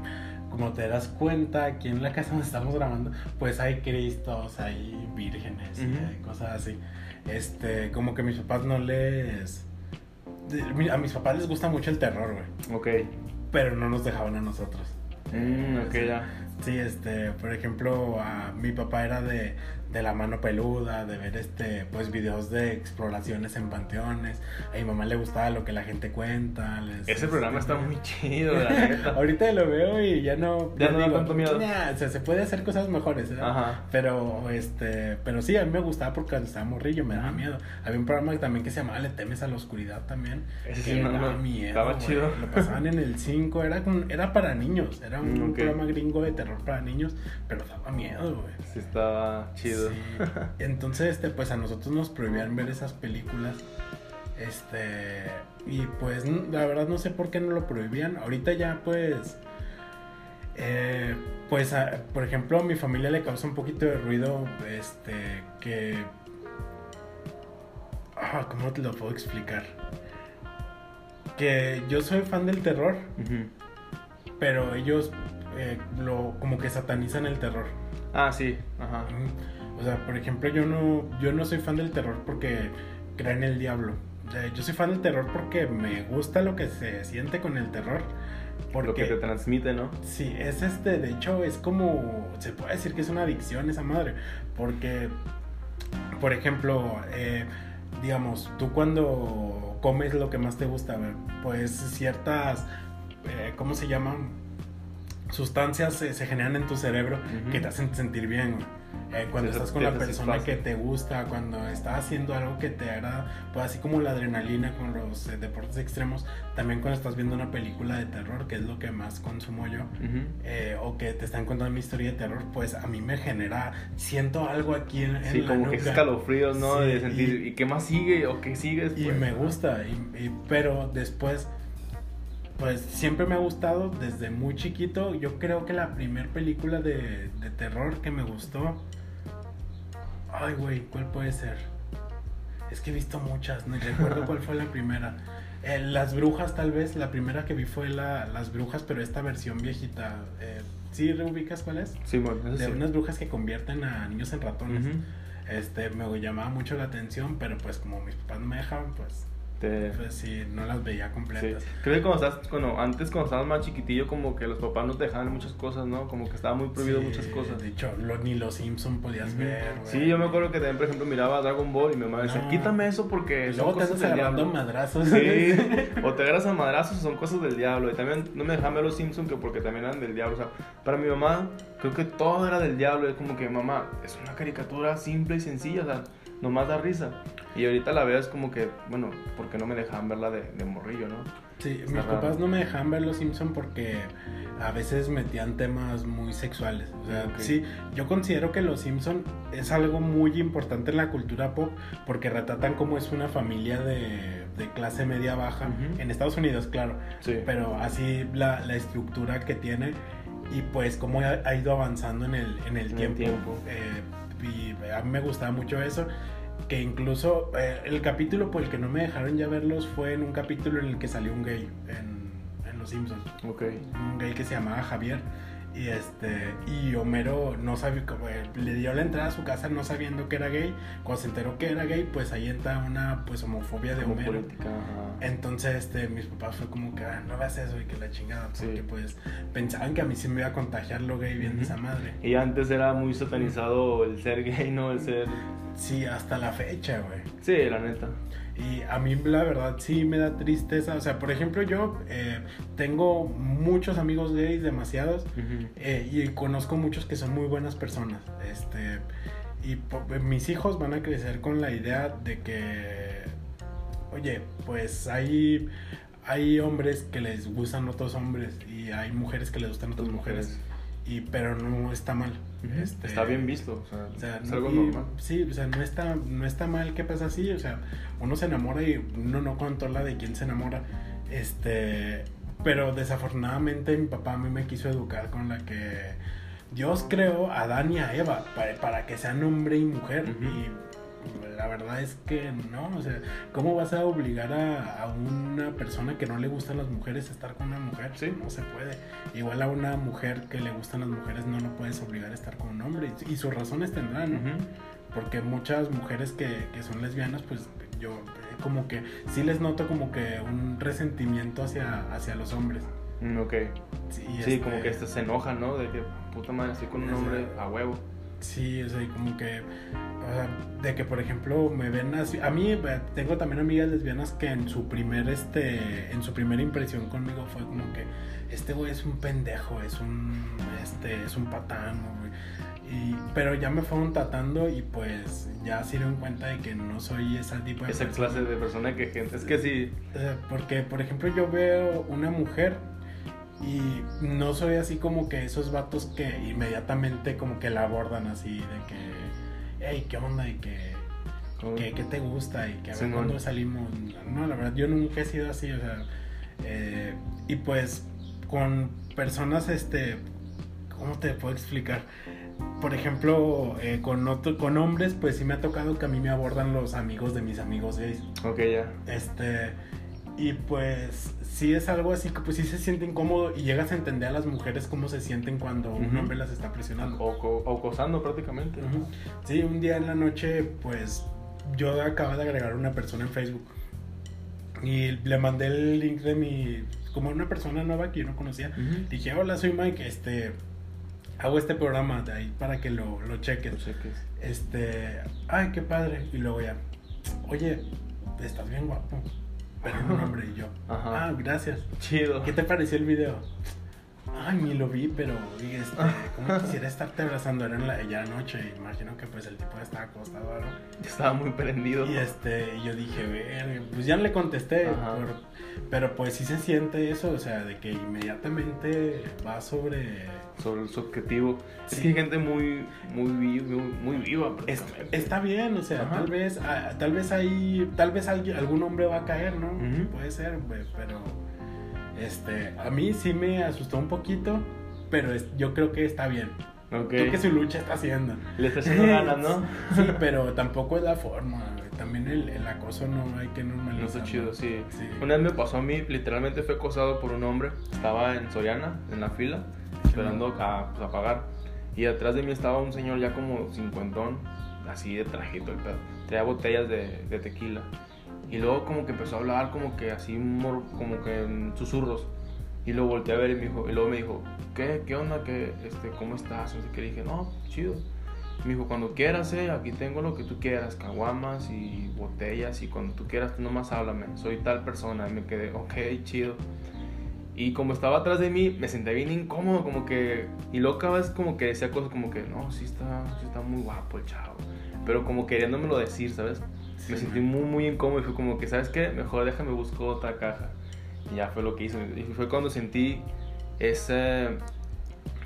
como te das cuenta, aquí en la casa donde estamos grabando, pues hay cristos, hay vírgenes, hay cosas así este, como que mis papás no les... A mis papás les gusta mucho el terror, güey. Ok. Pero no nos dejaban a nosotros. Mm, ok, ya. Sí, este, por ejemplo, a, mi papá era de de la mano peluda, de ver este, pues videos de exploraciones en panteones. A mi mamá le gustaba lo que la gente cuenta. Ese este, programa está muy chido, la (laughs) neta. Ahorita lo veo y ya no. Ya no da tanto miedo. o sea, se puede hacer cosas mejores, ¿eh? Ajá. Pero, este, pero sí, a mí me gustaba porque cuando estaba morrillo me daba miedo. Había un programa también que se llamaba Le temes a la oscuridad también. Ese sí, me daba miedo. Estaba chido. Lo pasaban en el 5, era, era para niños. Era un, mm, programa gringo de terror para niños, pero daba miedo, güey. Sí, estaba chido. (laughs) Entonces, este, pues a nosotros nos prohibían ver esas películas. Este, y pues la verdad no sé por qué no lo prohibían. Ahorita ya pues eh, pues por ejemplo a mi familia le causa un poquito de ruido este que ah, ¿cómo te lo puedo explicar? Que yo soy fan del terror, pero ellos eh, lo como que satanizan el terror. Ah, sí, ajá. O sea, por ejemplo, yo no, yo no soy fan del terror porque creo en el diablo. yo soy fan del terror porque me gusta lo que se siente con el terror. Porque, lo que te transmite, ¿no? Sí, es este, de hecho, es como, se puede decir que es una adicción esa madre. Porque, por ejemplo, eh, digamos, tú cuando comes lo que más te gusta, pues ciertas, eh, ¿cómo se llaman? Sustancias se, generan en tu cerebro que te hacen sentir bien. Eh, cuando estás con la persona que te gusta, cuando estás haciendo algo que te agrada, pues así como la adrenalina con los eh, deportes extremos, también cuando estás viendo una película de terror, que es lo que más consumo yo, eh, o que te están contando mi historia de terror, pues a mí me genera, siento algo aquí en, sí, como que es escalofríos, ¿no? de sentir, y, qué más sigue? ¿O qué sigue Y me gusta, y, pero después pues siempre me ha gustado desde muy chiquito. Yo creo que la primera película de, de, terror que me gustó. Ay, güey, ¿cuál puede ser? Es que he visto muchas, no recuerdo cuál fue la (laughs) primera. Eh, las brujas, tal vez. La primera que vi fue la, Las brujas, pero esta versión viejita. Eh, ¿Sí reubicas cuál es? Sí, bueno. De unas brujas que convierten a niños en ratones. Este, me llamaba mucho la atención, pero pues como mis papás no me dejaban, pues Pues sí, no las veía completas. Creo que cuando estás, bueno, antes cuando estabas más chiquitillo, como que los papás no te dejaban muchas cosas, ¿no? Como que estaba muy prohibido muchas cosas. De hecho, ni los Simpson podías ver. Sí, yo me acuerdo que también, por ejemplo, miraba Dragon Ball y mi mamá decía, quítame eso porque son cosas del diablo. madrazos. Sí, (laughs) o te agarras a madrazos son cosas del diablo. Y también no me dejaban ver los Simpson que porque también eran del diablo. O sea, para mi mamá, creo que todo era del diablo. Es como que, mamá, es una caricatura simple y sencilla, o sea nomás da risa. Y ahorita la veo es como que, bueno, porque no me dejaban verla de, de morrillo, ¿no? Sí, mis papás no me dejaban ver Los Simpson porque a veces metían temas muy sexuales. O sea, sí, yo considero que Los Simpson es algo muy importante en la cultura pop porque retratan cómo es una familia de, de clase media baja. En Estados Unidos, claro. Sí. Pero así la, la, estructura que tiene y pues cómo ha, ido avanzando en el, en el tiempo. tiempo. Eh, y a mí me gustaba mucho eso. Que incluso eh, el capítulo por el que no me dejaron ya verlos fue en un capítulo en el que salió un gay en, en Los Simpsons. Un gay que se llamaba Javier y este y Homero no sabía como le dio la entrada a su casa no sabiendo que era gay cuando se enteró que era gay pues ahí entra una pues homofobia de Homero. entonces este mis papás fue como que ah, no hagas eso y que la chingada porque pues pensaban que a mí sí me iba a contagiar lo gay viendo esa madre. Y antes era muy satanizado el ser gay no el ser sí hasta la fecha güey. Sí la neta y a mí la verdad sí me da tristeza. O sea, por ejemplo, yo eh, tengo muchos amigos gays, demasiados, eh, y conozco muchos que son muy buenas personas. Este, y eh, mis hijos van a crecer con la idea de que, oye, pues hay, hay hombres que les gustan otros hombres y hay mujeres que les gustan otras mujeres y pero no está mal. este, está bien visto, o sea, es algo normal. Sí, o sea, no está, no está mal que pasa así, o sea, uno se enamora y uno no controla de quién se enamora. Este, pero desafortunadamente mi papá a mí me quiso educar con la que Dios creó a Adán y a Eva para, para que sean hombre y mujer y la verdad es que no, o sea, ¿cómo vas a obligar a, una persona que no le gustan las mujeres a estar con una mujer? Sí. No se puede. Igual a una mujer que le gustan las mujeres no lo puedes obligar a estar con un hombre. Y, sus razones tendrán, ¿no? Porque muchas mujeres que, que son lesbianas, pues yo como que sí les noto como que un resentimiento hacia, hacia los hombres. Mm, ok. Sí, como que este se enoja, ¿no? De que puta madre estoy con un hombre a huevo. Sí, o sea, como que, o sea, de que por ejemplo me ven así, a mí eh, tengo también amigas lesbianas que en su primer, este, en su primera impresión conmigo fue como que, este güey es un pendejo, es un, este, es un patán, güey. Y, pero ya me fueron tratando y pues ya se dieron cuenta de que no soy ese tipo de esa clase de persona que gente es que sí porque por ejemplo yo veo una mujer y no soy así como que esos vatos que inmediatamente como que la abordan así, de que, hey, ¿qué onda? Y que, ¿qué te gusta? Y que a ver cuándo salimos. No, la verdad, yo nunca he sido así, o sea, eh, y pues con personas, este, ¿cómo te puedo explicar? Por ejemplo, eh, con, otro, con hombres, pues sí me ha tocado que a mí me abordan los amigos de mis amigos gays. Ok, ya. Este, y pues sí es algo así que pues sí se siente incómodo y llegas a entender a las mujeres cómo se sienten cuando un hombre las está presionando. O, acosando prácticamente. Sí, un día en la noche pues yo acabo de agregar a una persona en Facebook y le mandé el link de mi como una persona nueva que yo no conocía. Dije, hola, soy Mike, este hago este programa de ahí para que lo, lo cheques. Lo cheques. Este, ay, qué padre. Y luego ya, oye, estás bien guapo pero un hombre y yo. Ah, gracias. Chido. ¿Qué te pareció el video? Ay, ni lo vi, pero este, (laughs) como quisiera estarte abrazando. Era en la ya noche, imagino que pues el tipo estaba acostado algo. Estaba muy prendido. Y este, yo dije, ver, pues ya le contesté, pero pues sí se siente eso, o sea, de que inmediatamente va sobre sobre su objetivo. Es que hay gente muy, muy, muy, viva. está bien, o sea, tal vez, ah, tal vez hay, tal vez algún hombre va a caer, ¿no? Puede ser, pero este, a mí sí me asustó un poquito, pero yo creo que está bien. Creo que su lucha está haciendo. Le está haciendo ganas, ¿no? (laughs) sí, pero tampoco es la forma. También el, el acoso no hay que normalizar. No está chido, sí. Una vez me pasó a mí, literalmente fue acosado por un hombre. Estaba en Soriana, en la fila esperando a, pues, a, pagar. Y atrás de mí estaba un señor ya como cincuentón, así de trajito el pedo. Traía botellas de, de tequila. Y luego como que empezó a hablar como que así, como que en susurros. Y lo volteé a ver y, me dijo, y luego me dijo, ¿qué, qué onda? ¿Qué, este, ¿Cómo estás? Sé qué. Le dije, no, chido. Me dijo, cuando quieras, eh, aquí tengo lo que tú quieras, caguamas y botellas y cuando tú quieras, tú nomás háblame, soy tal persona. Y me quedé, ok, chido. Y como estaba atrás de mí, me senté bien incómodo, como que... Y cada vez como que decía cosas como que, no, sí está, sí está muy guapo el chavo. Pero como queriéndomelo decir, ¿sabes? me sentí muy, muy incómodo y fue como que, ¿sabes qué? Mejor déjame buscar otra caja. Y ya fue lo que hice. Y fue cuando sentí ese...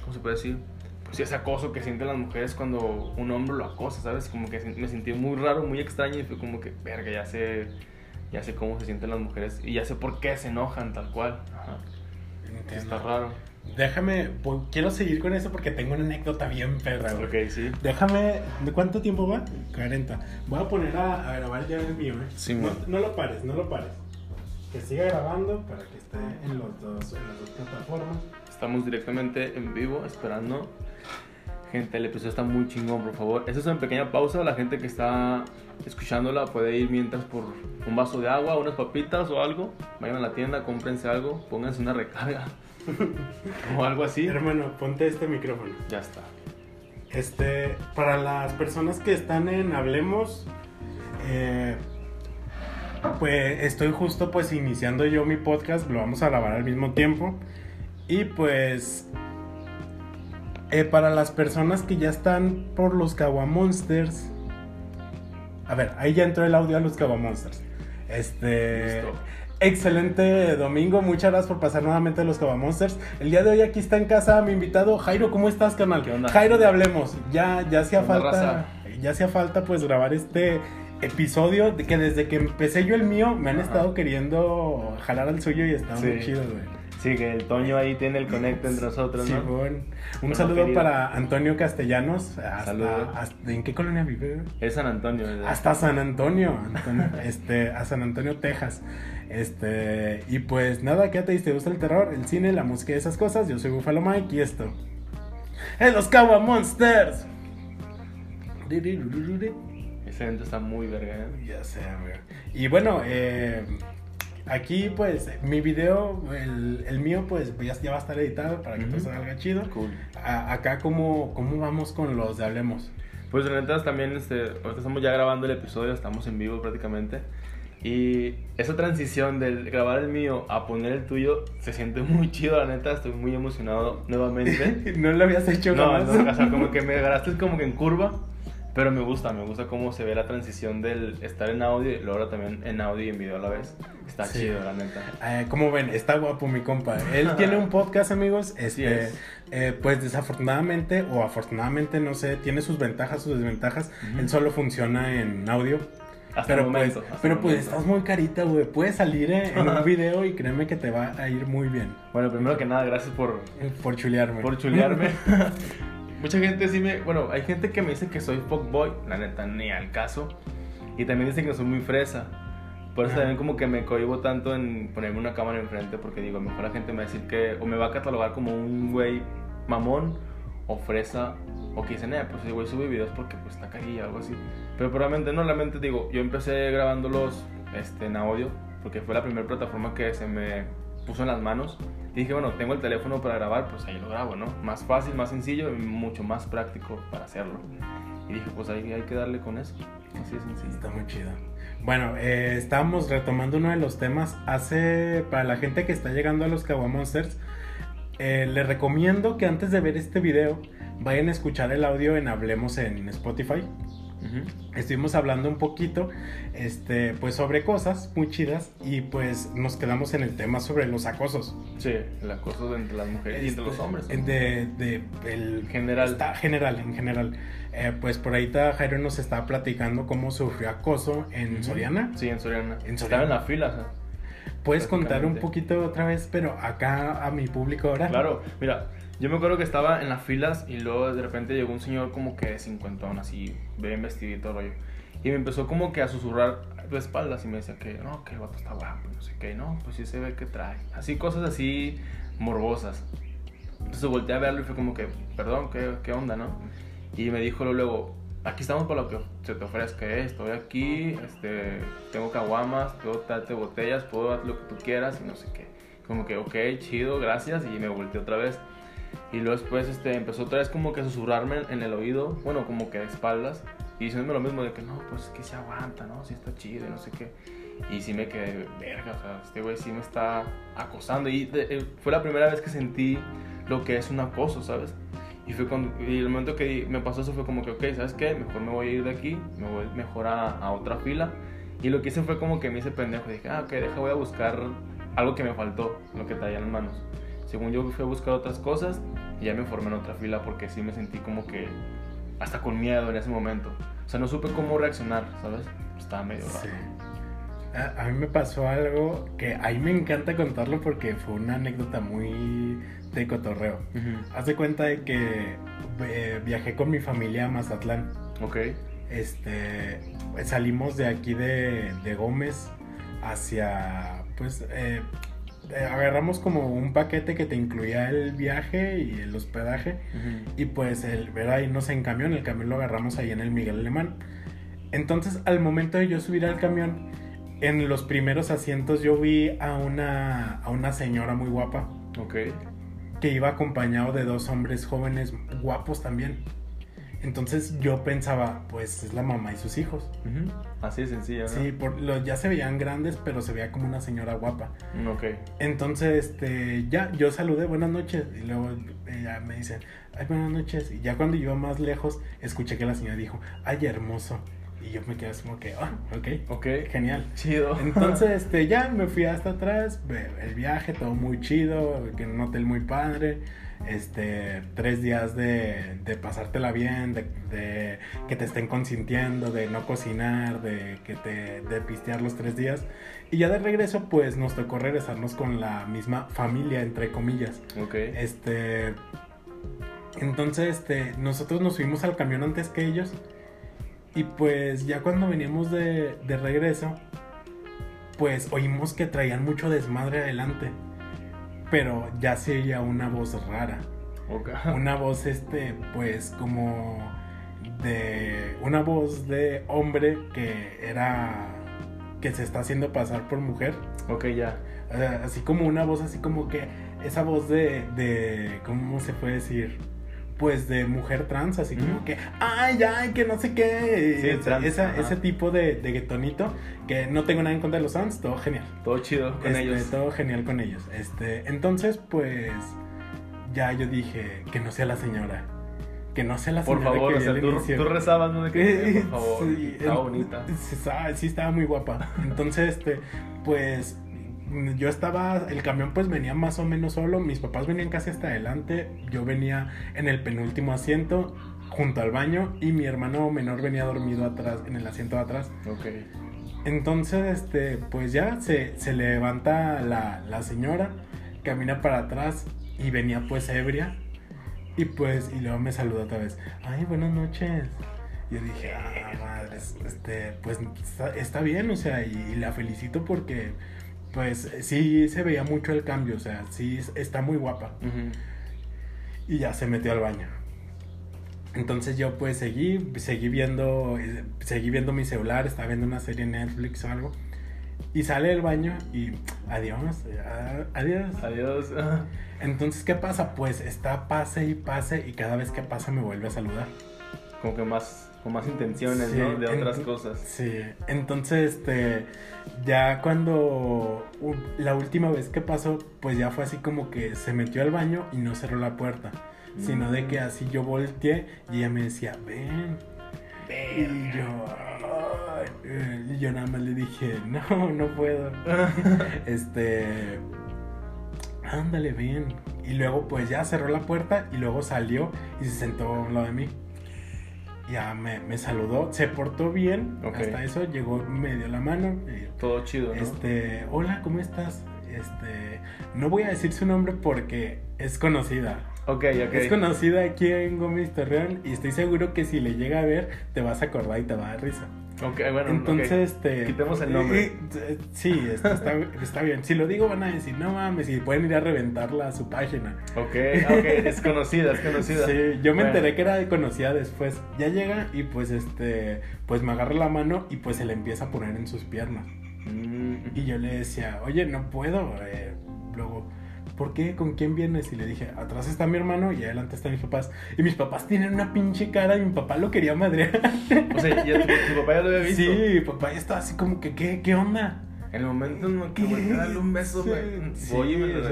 ¿Cómo se puede decir? Pues ese acoso que sienten las mujeres cuando un hombre lo acosa, ¿sabes? Como que me sentí muy raro, muy extraño y fue como que, verga, ya sé, ya sé cómo se sienten las mujeres y ya sé por qué se enojan tal cual. Ajá. Está raro. Déjame, quiero seguir con eso porque tengo una anécdota bien perra, Ok, sí. Déjame, ¿de cuánto tiempo va? 40. Voy a poner a, grabar ya el mío, ¿eh? Sí, no, no, lo pares, no lo pares. Que siga grabando para que esté en, los dos, en las dos plataformas. Estamos directamente en vivo esperando. Gente, el episodio está muy chingón, por favor. Esa es una pequeña pausa. La gente que está escuchándola puede ir mientras por un vaso de agua, unas papitas o algo. Vayan a la tienda, cómprense algo, pónganse una recarga (laughs) o algo así. Hermano, ponte este micrófono. Ya está. Este, para las personas que están en Hablemos, eh, pues estoy justo pues iniciando yo mi podcast, lo vamos a grabar al mismo tiempo. Y pues eh, para las personas que ya están por los Monsters. A ver, ahí ya entró el audio a los Monsters. Este. Excelente domingo, muchas gracias por pasar nuevamente a los Monsters. El día de hoy aquí está en casa mi invitado Jairo, ¿cómo estás, canal? Jairo de Hablemos. Ya, ya hacía falta, ya hacía falta pues grabar este episodio de que desde que empecé yo el mío me han estado queriendo jalar al suyo y está muy chido, güey. Sí, que el Toño ahí tiene el conecto entre nosotros, ¿no? bueno. Un saludo para Antonio Castellanos. Hasta, ¿En qué colonia vive? Es San Antonio. Hasta San Antonio, (laughs) este, a San Antonio, Texas. Este, y pues nada, ¿qué te ¿Te gusta el terror, el cine, la música y esas cosas? Yo soy Buffalo Mike y esto. ¡En los Kawa Monsters! Ese evento está muy verga, ¿eh? Ya sé, güey. Y bueno, eh Aquí, pues, mi video, el, mío, pues, ya, va a estar editado para que todo salga chido. Cool. acá, ¿cómo, ¿cómo vamos con los de Hablemos? Pues, en también, este, ahorita estamos ya grabando el episodio, estamos en vivo prácticamente. Y esa transición del grabar el mío a poner el tuyo se siente (laughs) muy chido, la neta. Estoy muy emocionado nuevamente. (laughs) ¿No lo habías hecho no, No, o sea, como que me agarraste como que en curva. Pero me gusta, me gusta cómo se ve la transición del estar en audio y luego también en audio y en video a la vez. Está chido, la neta. Eh, como ven, está guapo mi compa. Él (laughs) tiene un podcast, amigos. Este, eh, pues desafortunadamente o afortunadamente, no sé, tiene sus ventajas, sus desventajas. Él solo funciona en audio. Hasta pero pues, pero pues estás muy carita, güey. Puedes salir eh, en un (laughs) video y créeme que te va a ir muy bien. Bueno, primero que nada, gracias por... Por chulearme. Por chulearme. (laughs) Mucha gente sí me. Bueno, hay gente que me dice que soy fuckboy, la neta, ni al caso. Y también dicen que soy muy fresa. Por eso también como que me cohibo tanto en ponerme una cámara enfrente porque digo, mejor la gente me va a decir que o me va a catalogar como un güey mamón o fresa o que dicen, eh, pues ese güey sube videos porque pues está carilla o algo así. Pero probablemente no, realmente digo, yo empecé grabándolos este, en audio porque fue la primera plataforma que se me puso en las manos. Y dije, bueno, tengo el teléfono para grabar, pues ahí lo grabo, ¿no? Más fácil, más sencillo y mucho más práctico para hacerlo. Y dije, pues ahí hay que darle con eso. Así es sencillo. Está muy chido. Bueno, eh, estábamos retomando uno de los temas. Hace, para la gente que está llegando a los Kawa Monsters, eh, les recomiendo que antes de ver este video vayan a escuchar el audio en Hablemos en Spotify. Estuvimos hablando un poquito, este, pues sobre cosas muy chidas y pues nos quedamos en el tema sobre los acosos. Sí, el acoso entre las mujeres y entre los este, hombres. De, de, el general. Está, general, en general. Eh, pues por ahí está, Jairo nos estaba platicando cómo sufrió acoso en Soriana. Sí, en Soriana. En Soriana. Estaba en la fila. Puedes contar un poquito otra vez, pero acá a mi público ahora. Claro, mira, yo me acuerdo que estaba en las filas y luego de repente llegó un señor como que de cincuentón, así, bien todo rollo. Y me empezó como que a susurrar de espaldas y me decía que no, que el vato está guapo, no sé qué, no, pues sí se ve que trae. Así cosas así morbosas. Entonces volteé a verlo y fue como que, perdón, ¿qué, qué onda, no? Y me dijo luego, aquí estamos para lo que se te ofrezca, ¿eh? estoy aquí, este, tengo caguamas, puedo darte botellas, puedo darte lo que tú quieras y no sé qué. Como que, ok, chido, gracias, y me volteé otra vez. Y luego después este, empezó otra vez como que a susurrarme en el oído, bueno, como que de espaldas, y diciéndome lo mismo de que no, pues que se aguanta, ¿no? Sí está chido y no sé qué. Y sí me quedé, verga, o sea, este güey sí me está acosando. Y eh, fue la primera vez que sentí lo que es un acoso, ¿sabes? Y, fue cuando, y el momento que me pasó eso fue como que, ok, ¿sabes qué? Mejor me voy a ir de aquí, me voy mejor a, a otra fila. Y lo que hice fue como que me hice pendejo. Dije, ah, ok, deja, voy a buscar algo que me faltó, lo que traía en las manos. Según yo fui a buscar otras cosas y ya me formé en otra fila porque sí me sentí como que hasta con miedo en ese momento. O sea, no supe cómo reaccionar, ¿sabes? Estaba medio raro. Sí. A, mí me pasó algo que a mí me encanta contarlo porque fue una anécdota muy de cotorreo. Haz de cuenta de que eh, viajé con mi familia a Mazatlán. Ok. Este, salimos de aquí de, de Gómez hacia, pues, eh, eh, agarramos como un paquete que te incluía el viaje y el hospedaje. Y pues el ver ahí irnos en camión, el camión lo agarramos ahí en el Miguel Alemán. Entonces, al momento de yo subir al camión, en los primeros asientos yo vi a una, a una señora muy guapa. Ok. Que iba acompañado de dos hombres jóvenes guapos también. Entonces yo pensaba, pues es la mamá y sus hijos. Así de sencillo, ¿no? Sí, por, ya se veían grandes, pero se veía como una señora guapa. Mm, ok. Entonces, este, ya, yo saludé, buenas noches. Y luego ella me dice, ay, buenas noches. Y ya cuando iba más lejos, escuché que la señora dijo, ay, hermoso. Y yo me quedé así como que, ah, ok. Ok. Genial. Chido. (laughs) Entonces, este, ya me fui hasta atrás, el viaje, todo muy chido, en un hotel muy padre este, tres días de, de pasártela bien, de, que te estén consintiendo, de no cocinar, de que te de pistear los tres días. Y ya de regreso, pues nos tocó regresarnos con la misma familia, entre comillas. Ok. Este. Entonces, este, nosotros nos subimos al camión antes que ellos. Y pues ya cuando veníamos de, de regreso, pues oímos que traían mucho desmadre adelante pero ya se oía una voz rara. Una voz, este, pues como de. Una voz de hombre que era. que se está haciendo pasar por mujer. Ok, ya. así como una voz, así como que. Esa voz de. de ¿Cómo se puede decir? Pues de mujer trans, así como que, ay, ay, que no sé qué. ese tipo de, de tonito, que no tengo nada en contra de los trans, todo genial. Todo chido con este, ellos. Todo genial con ellos. Este, entonces, pues, ya yo dije, que no sea la señora. Que no sea la señora. Por favor, que tú, rezabas, ¿no? De que, por (laughs) favor, sí, estaba bonita. (laughs) Sí, estaba muy guapa. Entonces, este, pues yo estaba, el camión pues venía más o menos solo, mis papás venían casi hasta adelante, yo venía en el penúltimo asiento junto al baño y mi hermano menor venía dormido atrás, en el asiento de atrás. Ok. Entonces, este, pues ya se, se levanta la, la señora, camina para atrás y venía pues ebria. Y pues, y luego me saluda otra vez. Ay, buenas noches. Yo dije, ah, madre, este, pues está, bien, o sea, y, la felicito porque pues sí se veía mucho el cambio, o sea, sí está muy guapa. Y ya se metió al baño. Entonces yo pues seguí, seguí viendo, seguí viendo mi celular, estaba viendo una serie en Netflix o algo. Y sale del baño y adiós, adiós. Adiós. (laughs) Entonces, ¿qué pasa? Pues está pase y pase y cada vez que pasa me vuelve a saludar. Como que más con más intenciones, ¿no? De otras cosas. Sí, entonces, este, ya cuando la última vez que pasó, pues ya fue así como que se metió al baño y no cerró la puerta, sino de que mm. así yo volteé y ella me decía, ven. Y yo, y yo nada más le dije, no, no puedo. (laughs) este, ándale, ven. Y luego pues ya cerró la puerta y luego salió y se sentó a un lado de mí ya me, me saludó, se portó bien, hasta eso llegó, me dio la mano. Todo chido, ¿no? Este, hola, ¿cómo estás? Este, no voy a decir su nombre porque es conocida. Ok, ok. Es conocida aquí en Gómez Torreón y estoy seguro que si le llega a ver te vas a acordar y te va a dar risa. Ok, bueno, Entonces, este. Quitemos el nombre. eh, sí, está, está, está bien. Si lo digo, van a decir, no mames, y pueden ir a reventarla a su página. Ok, ok, (laughs) es conocida, es conocida. Sí, yo me Bueno. enteré que era conocida después. Ya llega y pues este, pues me agarra la mano y pues se le empieza a poner en sus piernas. Mm, Y yo le decía, oye, no puedo. eh, luego, ¿por qué? ¿Con quién vienes? Y le dije, atrás está mi hermano y adelante están mis papás. Y mis papás tienen una pinche cara y mi papá lo quería madrear. O sea, ya tu, tu papá ya lo había visto. Sí, mi papá ya estaba así como que, ¿qué, qué onda? En el momento en que volteé a darle un beso, güey. Sí, Voy y me lo.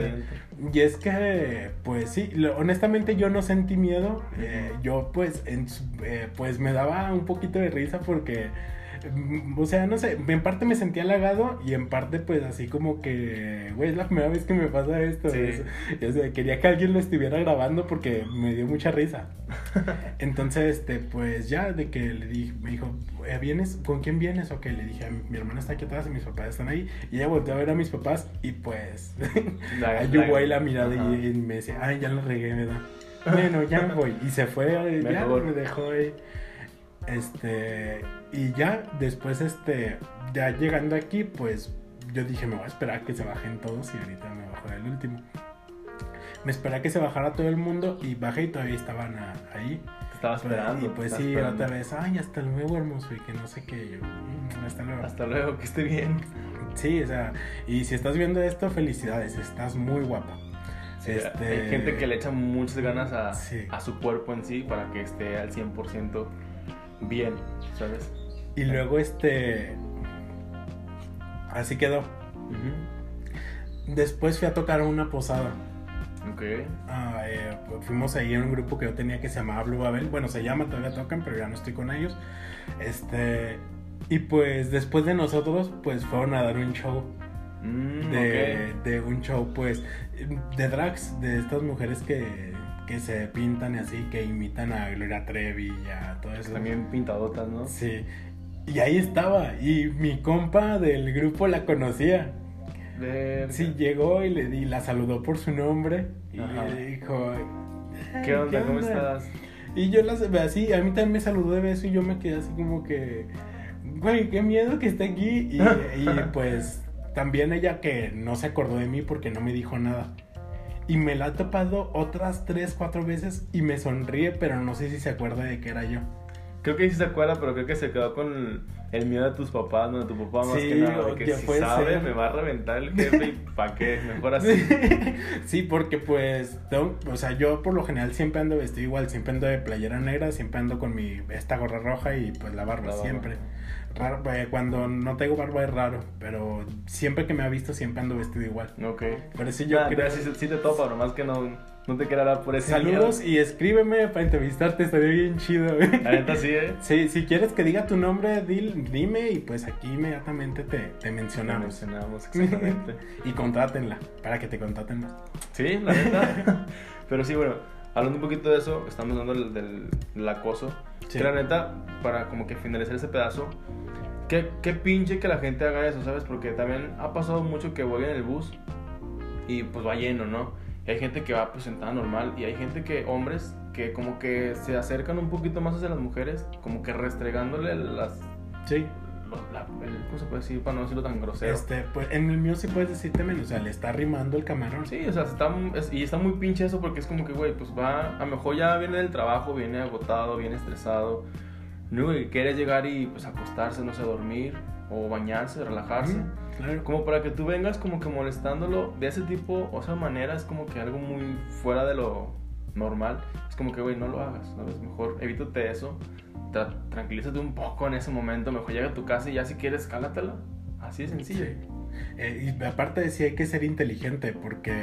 Y es que, pues sí, lo- honestamente yo no sentí miedo. eh, yo, pues, en eh, pues me daba un poquito de risa porque, mm, o sea, no sé, en parte me sentía halagado y en parte, pues, así como que, güey, es la primera vez que me pasa esto. Sí. es- o sea, quería que alguien lo estuviera grabando porque me dio mucha risa. (laughs) Entonces, este, pues ya de que le dije, me dijo, "Eh, ¿vienes? ¿Con quién vienes? Ok, le dije, mi hermana está aquí atrás y mis papás están ahí. Y ella volteó a ver a mis papás y pues (laughs) ayudó ahí la mirada Ajá. y, me decía, ay, ya lo regué, ¿verdad? Bueno, ya voy. Y se fue, (laughs) ya me dejó ahí. Este, y ya después, este, ya llegando aquí, pues yo dije, me voy a esperar a que se bajen todos y ahorita me bajo el último. Me esperé a que se bajara todo el mundo y bajé y todavía estaban a- ahí. Te estaba esperando. y pues sí, estaba otra esperando. vez, ay, hasta luego, hermoso, y que no sé qué. Yo, "Mm, hasta luego. Hasta luego, que esté bien. Sí, o sea, y si estás viendo esto, felicidades, estás muy guapa. Sí, Este- Hay gente que le echa muchas ganas a, Sí. a su cuerpo en sí para que esté al 100% bien, ¿sabes? Y luego, este. Así quedó. Después fui a tocar a una posada. Ok. Ah, eh, fuimos ahí en un grupo que yo tenía que se llamaba Blue Babel. Bueno, se llama, todavía tocan, pero ya no estoy con ellos. Este. Y pues después de nosotros, pues fueron a dar un show. Mm, De, de un show, pues, de drags, de estas mujeres que, que se pintan y así, que imitan a Gloria Trevi y a todo eso. También pintadotas, ¿no? Sí. Y ahí estaba. Y mi compa del grupo la conocía. Verga. Sí, llegó y le di, la saludó por su nombre. Y Ajá. le dijo. "Ay, ¿Qué onda? ¿Cómo estás? Y yo las así, a mí también me saludó de beso y yo me quedé así como que. Güey, qué miedo que esté aquí. Y, y, (laughs) pues también ella que no se acordó de mí porque no me dijo nada. Y me la ha topado otras tres, cuatro veces y me sonríe, pero no sé si se acuerda de que era yo. Creo que sí se acuerda, pero creo que se quedó con el miedo de tus papás, no de tu papá más Sí, que nada. De que ya si sabe, ser. me va a reventar el jefe y (laughs) pa' qué, mejor así. (laughs) Sí, porque pues, o sea, yo por lo general siempre ando vestido igual, siempre ando de playera negra, siempre ando con mi esta gorra roja y pues la barba La barba. siempre. Raro, eh, cuando no tengo barba es raro, pero siempre que me ha visto siempre ando vestido igual. Ok. Pero sí yo Nah, creo... sí, sí te topa, nomás que no, no te quiero hablar por ese Saludos miedo. y escríbeme para entrevistarte, estaría bien chido. güey. La neta sí, ¿eh? Sí, si quieres que diga tu nombre, dil- dime y pues aquí inmediatamente te, te mencionamos. mencionamos, (laughs) exactamente. y contrátenla, para que te contraten más. Sí, la neta. (laughs) Pero sí, bueno, hablando un poquito de eso, estamos hablando del, del- del acoso. Sí. Que la neta, para como que finalizar ese pedazo, qué, qué pinche que la gente haga eso, ¿sabes? Porque también ha pasado mucho que voy en el bus y pues va lleno, ¿no? Y hay gente que va pues sentada normal y hay gente que, hombres, que como que se acercan un poquito más hacia las mujeres, como que restregándole las... Sí. la- el- ¿Cómo se puede decir para no decirlo tan grosero? Este, pues en el mío sí puedes decirte menos, o sea, le está rimando el camarón. Sí, o sea, está, es- y está muy pinche eso porque es como que, güey, pues va, a lo mejor ya viene del trabajo, viene agotado, viene estresado. No, y quiere llegar y pues acostarse, no sé, dormir o bañarse, relajarse. Claro. Como para que tú vengas como que molestándolo de ese tipo o esa manera es como que algo muy fuera de lo normal. Es como que, güey, no lo hagas, ¿sabes? Mejor evítate eso, tra- tranquilízate un poco en ese momento, mejor llega a tu casa y ya si quieres, cálatela. Así de sencillo. Sí. Eh, y aparte de sí hay que ser inteligente porque,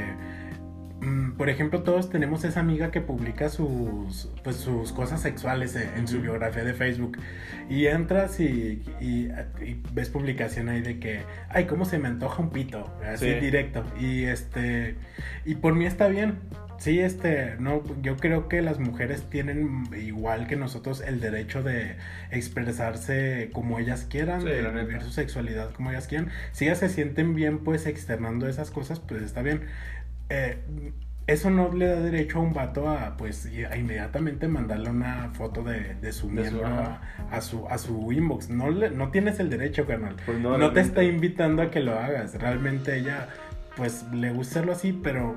por ejemplo, todos tenemos esa amiga que publica sus, pues, sus cosas sexuales en, en su biografía de Facebook y entras y, y- y ves publicación ahí de que, ay, cómo se me antoja un pito, así Sí. directo. Y este, y por mí está bien. Sí, este, no, yo creo que las mujeres tienen igual que nosotros el derecho de expresarse como ellas quieran, Sí, de vivir su sexualidad como ellas quieran. Si ellas se sienten bien, pues externando esas cosas, pues está bien. Eh, eso no le da derecho a un vato a, pues, a inmediatamente mandarle una foto de, de su miembro a, su, a su inbox. No, le, no tienes el derecho, carnal. Pues no, no te está invitando a que lo hagas. Realmente ella, pues, le gusta hacerlo así, pero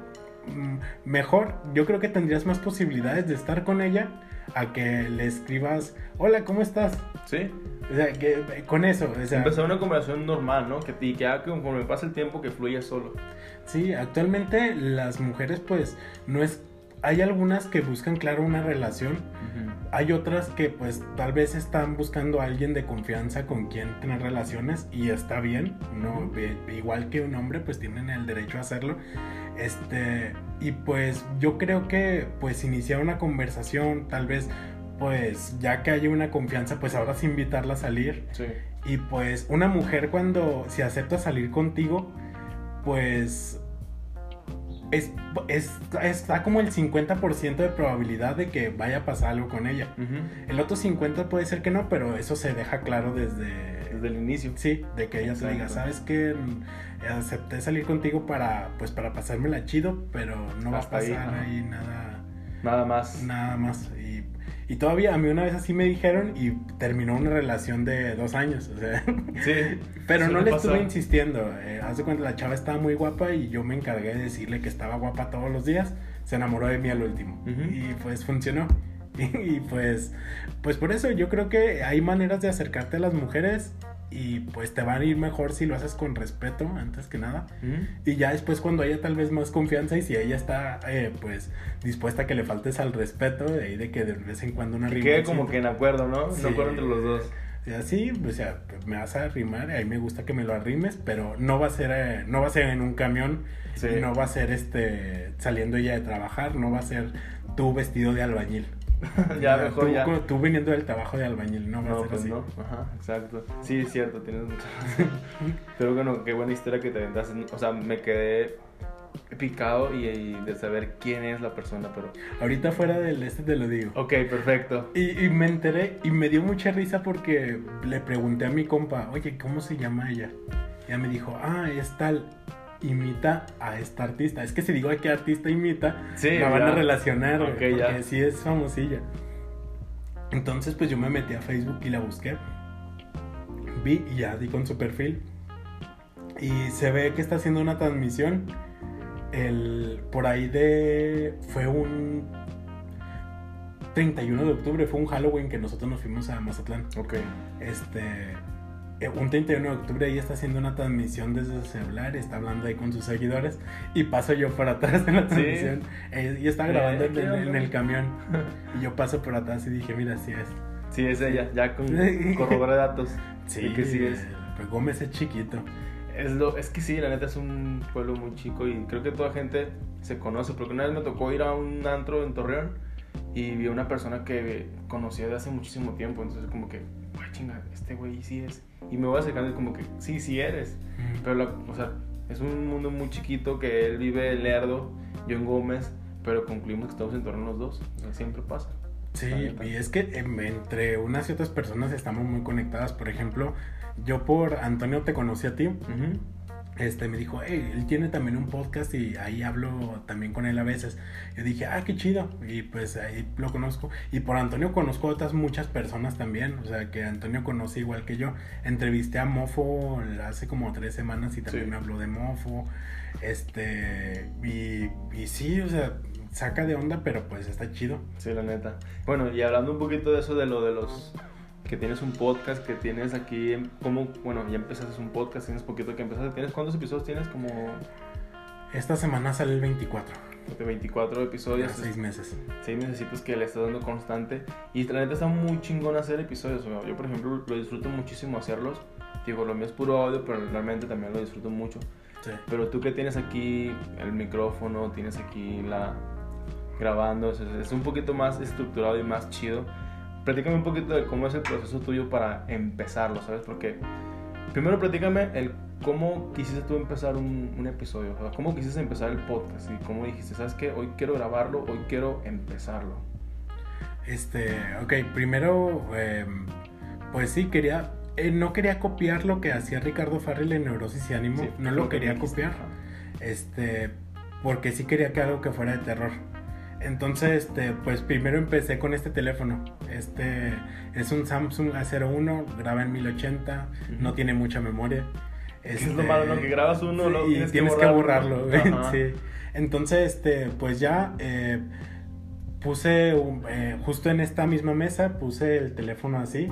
mm, mejor, yo creo que tendrías más posibilidades de estar con ella a que le escribas, hola, ¿cómo estás? Sí. O sea, que con eso. O sea, Empezar una conversación normal, ¿no? Que, y que haga que conforme pasa el tiempo que fluya solo. Sí, actualmente las mujeres, pues, no es. Hay algunas que buscan, claro, una relación. Hay otras que, pues, tal vez están buscando a alguien de confianza con quien tener relaciones y está bien, ¿no? Igual que un hombre, pues tienen el derecho a hacerlo. Este, y pues yo creo que, pues, iniciar una conversación, tal vez pues ya que hay una confianza, pues ahora sí invitarla a salir. Sí. Y pues una mujer cuando se acepta salir contigo, pues es, está como el 50% de probabilidad de que vaya a pasar algo con ella. El otro 50% puede ser que no, pero eso se deja claro desde... Desde el inicio. Sí, de que ella te diga, sabes que acepté salir contigo para, pues, para pasármela chido, pero no va a pasar ahí, nada... Nada más. Nada más. Y todavía a mí una vez así me dijeron y terminó una relación de dos años. O sea, sí. Pero no le estuve insistiendo. Eh, hace cuando la chava estaba muy guapa y yo me encargué de decirle que estaba guapa todos los días. Se enamoró de mí al último. Y pues funcionó. (laughs) Y, pues, pues por eso yo creo que hay maneras de acercarte a las mujeres y pues te van a ir mejor si lo haces con respeto antes que nada. Y ya después cuando haya tal vez más confianza y si ella está eh, pues dispuesta a que le faltes al respeto de ahí de que de vez en cuando una rima quede como que en acuerdo no sí, acuerdo entre los dos. Así o sea me vas a arrimar a mí me gusta que me lo arrimes pero no va a ser eh, no va a ser en un camión no va a ser este saliendo ella de trabajar no va a ser tú vestido de albañil (laughs) ya, mejor tú, ya. Tú viniendo del trabajo de albañil, no, no pues no. Ajá, exacto. Sí, es cierto, tienes mucha razón. (laughs) Pero bueno, qué buena historia que te aventaste. O sea, me quedé picado y, de saber quién es la persona, pero... Ahorita fuera del este te lo digo. Ok, perfecto. Y, y me enteré y me dio mucha risa porque le pregunté a mi compa, oye, ¿cómo se llama ella? Y ella me dijo, ah, es tal imita a esta artista. Es que si digo a qué artista imita, la van a relacionar, porque ya. sí es famosilla. Entonces, pues yo me metí a Facebook y la busqué. Vi y ya di con su perfil. Y se ve que está haciendo una transmisión. El, por ahí de. Fue un 31 de octubre, fue un Halloween que nosotros nos fuimos a Mazatlán. Ok. Este un 31 de octubre ella está haciendo una transmisión desde su celular, está hablando ahí con sus seguidores y paso yo por atrás de la transmisión. ¿Sí? está grabando en, el camión (laughs) y yo paso por atrás y dije, mira, sí es. Sí, es ella, ya con corrobora datos. (laughs) Sí, que sí es. Pues Gómez es chiquito. Es, lo, es que sí, la neta es un pueblo muy chico y creo que toda gente se conoce, porque una vez me tocó ir a un antro en Torreón y vi a una persona que conocía de hace muchísimo tiempo, entonces como que, güey, chinga, este güey sí es. Y me voy acercando y como que, sí, sí eres. Pero, la, o sea, es un mundo muy chiquito que él vive Lerdo, yo en Gómez, pero concluimos que estamos en torno los dos. Siempre pasa. Sí, y es que entre unas y otras personas estamos muy conectadas. Por ejemplo, yo por Antonio te conocí a ti este, me dijo, hey, él tiene también un podcast y ahí hablo también con él a veces. Yo dije, ah, qué chido. Y pues ahí lo conozco. Y por Antonio conozco a otras muchas personas también. O sea, que Antonio conoce igual que yo. Entrevisté a Mofo hace como tres semanas y también me habló de Mofo. Este, y, y sí, o sea, saca de onda, pero pues está chido. Sí, la neta. Bueno, y hablando un poquito de eso, de lo de los que tienes un podcast, que tienes aquí, como, bueno, ya empezaste un podcast, tienes poquito que empezaste, ¿tienes cuántos episodios tienes? Como... Esta semana sale el 24. De 24 episodios. seis meses. Seis meses que le estás dando constante. Y la neta está muy chingón hacer episodios. Yo, por ejemplo, lo disfruto muchísimo hacerlos. Digo, lo mío es puro audio, pero realmente también lo disfruto mucho. Sí. Pero tú que tienes aquí el micrófono, tienes aquí la grabando, es un poquito más estructurado y más chido platícame un poquito de cómo es el proceso tuyo para empezarlo, ¿sabes? Porque primero platícame el cómo quisiste tú empezar un, un episodio, o sea, cómo quisiste empezar el podcast y cómo dijiste, ¿sabes qué? Hoy quiero grabarlo, hoy quiero empezarlo. Este, ok, primero, em, pues sí, quería, eh, no quería copiar lo que hacía Ricardo Farrell en Neurosis y Ánimo, no lo quería copiar. Este, porque sí quería que algo que fuera de terror. Entonces, este, pues primero empecé con este teléfono. Este es un Samsung A01, graba en 1080, no tiene mucha memoria. es lo malo, ¿no? Que grabas uno y tienes, que borrarlo. (laughs) sí. Entonces, este, pues ya eh, puse eh, justo en esta misma mesa, puse el teléfono así.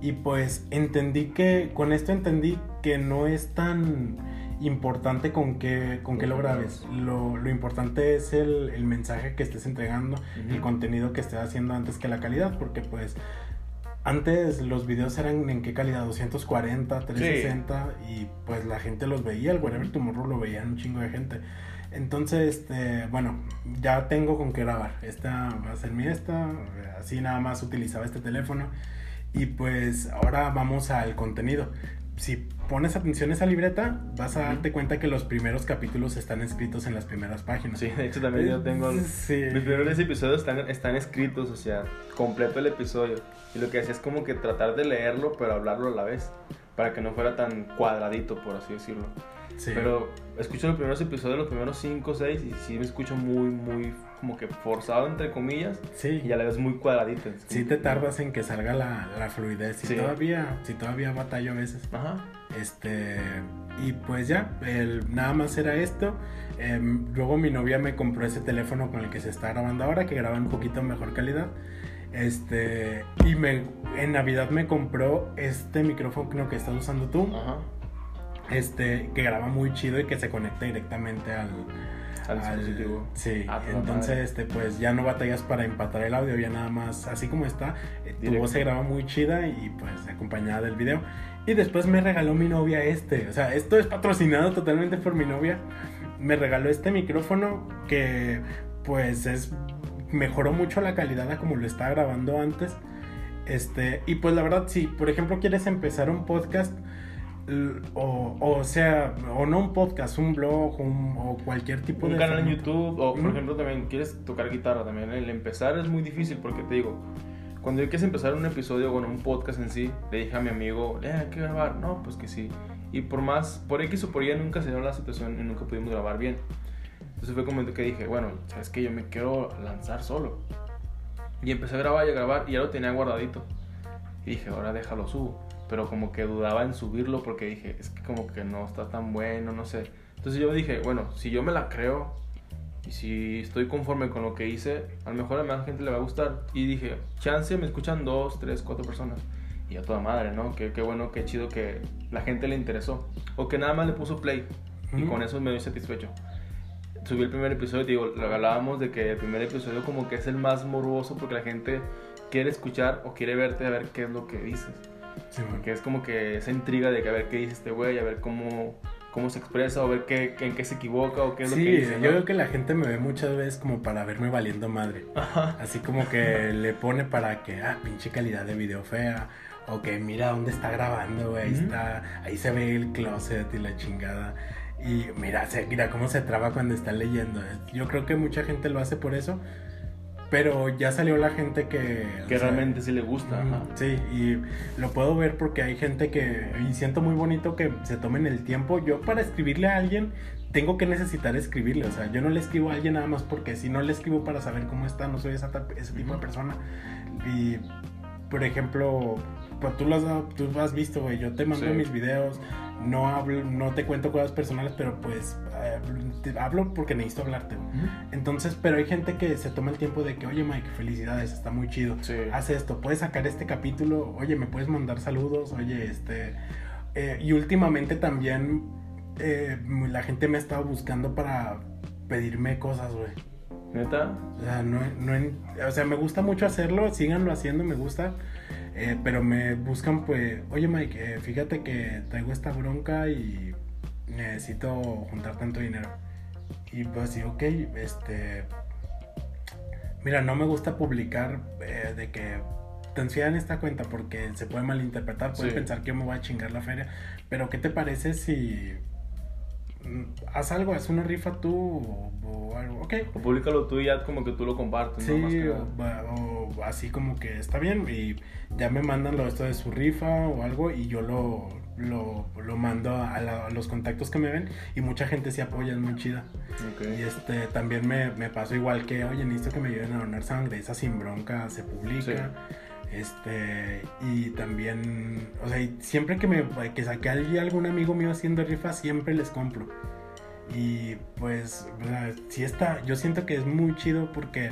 Y pues entendí que, con esto entendí que no es tan importante con qué, con qué lo grabes. Lo, lo importante es el, el, mensaje que estés entregando, el contenido que estés haciendo antes que la calidad, porque pues antes los videos eran en qué calidad, 240, 360 y pues la gente los veía, el Whatever Tomorrow lo veía un chingo de gente. Entonces, este, bueno, ya tengo con qué grabar. Esta va a ser mi esta, así nada más utilizaba este teléfono. Y pues ahora vamos al contenido si pones atención a esa libreta, vas a darte cuenta que los primeros capítulos están escritos en las primeras páginas. Sí, de hecho también yo tengo... Sí. Mis primeros episodios están, están escritos, o sea, completo el episodio. Y lo que hacía es como que tratar de leerlo, pero hablarlo a la vez, para que no fuera tan cuadradito, por así decirlo. Sí. Pero escucho los primeros episodios, los primeros 5 o 6, y sí me escucho muy, muy como que forzado, entre comillas. Sí. Y a la vez muy cuadradito. Sí te tardas en que salga la, la fluidez. Si todavía, si todavía batallo a veces. Ajá. Este, y pues ya, el, nada más era esto. Em, luego mi novia me compró ese teléfono con el que se está grabando ahora, que graba un poquito mejor calidad. Este, y me, en Navidad me compró este micrófono que estás usando tú. Ajá. Este, que graba muy chido y que se conecta directamente al, al, dispositivo. Sí, ah, entonces este pues ya no batallas para empatar el audio, ya nada más así como está, eh, tu voz se graba muy chida y pues acompañada del video. Y después me regaló mi novia este, o sea, esto es patrocinado totalmente por mi novia. Me regaló este micrófono que pues es mejoró mucho la calidad a como lo estaba grabando antes. Este, y pues la verdad, si por ejemplo quieres empezar un podcast, o, o sea, o no un podcast, un blog o cualquier tipo de... Un canal en YouTube, o por ejemplo también quieres tocar guitarra también. El empezar es muy difícil porque te digo, cuando yo quise empezar un episodio, con un podcast en sí, le dije a mi amigo, eh, hay que grabar. No, pues que sí. Y por más, por X o por Y nunca se dio la situación y nunca pudimos grabar bien. Entonces fue como que dije, bueno, sabes que yo me quiero lanzar solo. Y empecé a grabar y a grabar y ya lo tenía guardadito. Y dije, ahora déjalo subo pero como que dudaba en subirlo porque dije, es que como que no está tan bueno, no sé. Entonces yo dije, bueno, si yo me la creo y si estoy conforme con lo que hice, a lo mejor a más gente le va a gustar. Y dije, chance, me escuchan dos, tres, cuatro personas. Y a toda madre, ¿no? Qué, qué bueno, qué chido que la gente le interesó. O que nada más le puso play. Y con eso me doy satisfecho. Subí el primer episodio, digo, lo hablábamos de que el primer episodio como que es el más morboso porque la gente quiere escuchar o quiere verte a ver qué es lo que dices. Sí, porque es como que esa intriga de que a ver qué dice este güey, a ver cómo, cómo se expresa, o ver qué, en qué se equivoca, o qué es lo que dice. yo creo que la gente me ve muchas veces como para verme valiendo madre. Así como que (laughs) le pone para que, ah, pinche calidad de video fea. O que mira dónde está grabando, güey. Ahí está, ahí se ve el closet y la chingada. Y mira, se, mira cómo se traba cuando está leyendo. Yo creo que mucha gente lo hace por eso. Pero ya salió la gente que... Que realmente sí le gusta. Sí, y lo puedo ver porque hay gente que... Y siento muy bonito que se tomen el tiempo. Yo para escribirle a alguien tengo que necesitar escribirle. O sea, yo no le escribo a alguien nada más porque si no le escribo para saber cómo está, no soy esa, ese tipo de persona. Y, por ejemplo, pues tú, lo has, tú has visto, güey. Yo te mando mis videos no hablo, no te cuento cosas personales, pero pues eh, te hablo porque necesito hablarte. Entonces, pero hay gente que se toma el tiempo de que, oye Mike, felicidades, está muy chido. Haz esto, puedes sacar este capítulo, oye, me puedes mandar saludos, oye, este... Eh, y últimamente también eh, la gente me ha estado buscando para pedirme cosas, güey. ¿Neta? O sea, no, no, o sea, me gusta mucho hacerlo, síganlo haciendo, me gusta. Eh, pero me buscan, pues, oye Mike, eh, fíjate que traigo esta bronca y necesito juntar tanto dinero. Y pues sí, ok, este... Mira, no me gusta publicar eh, de que te en esta cuenta porque se puede malinterpretar, puede pensar que yo me voy a chingar la feria. Pero ¿qué te parece si haz algo, haz una rifa tú o, algo, ok. O públicalo tú y ya como que tú lo compartes, sí, o, así como que está bien y ya me mandan lo esto de su rifa o algo y yo lo lo, lo mando a, la- a los contactos que me ven y mucha gente se apoya, es muy chida. Y este, también me, me pasó igual que, oye, necesito que me ayuden a donar sangre, esa sin bronca se publica. Este, y también, o sea, siempre que me que saqué a algún amigo mío haciendo rifas, siempre les compro. Y pues, o sea, sí está, yo siento que es muy chido porque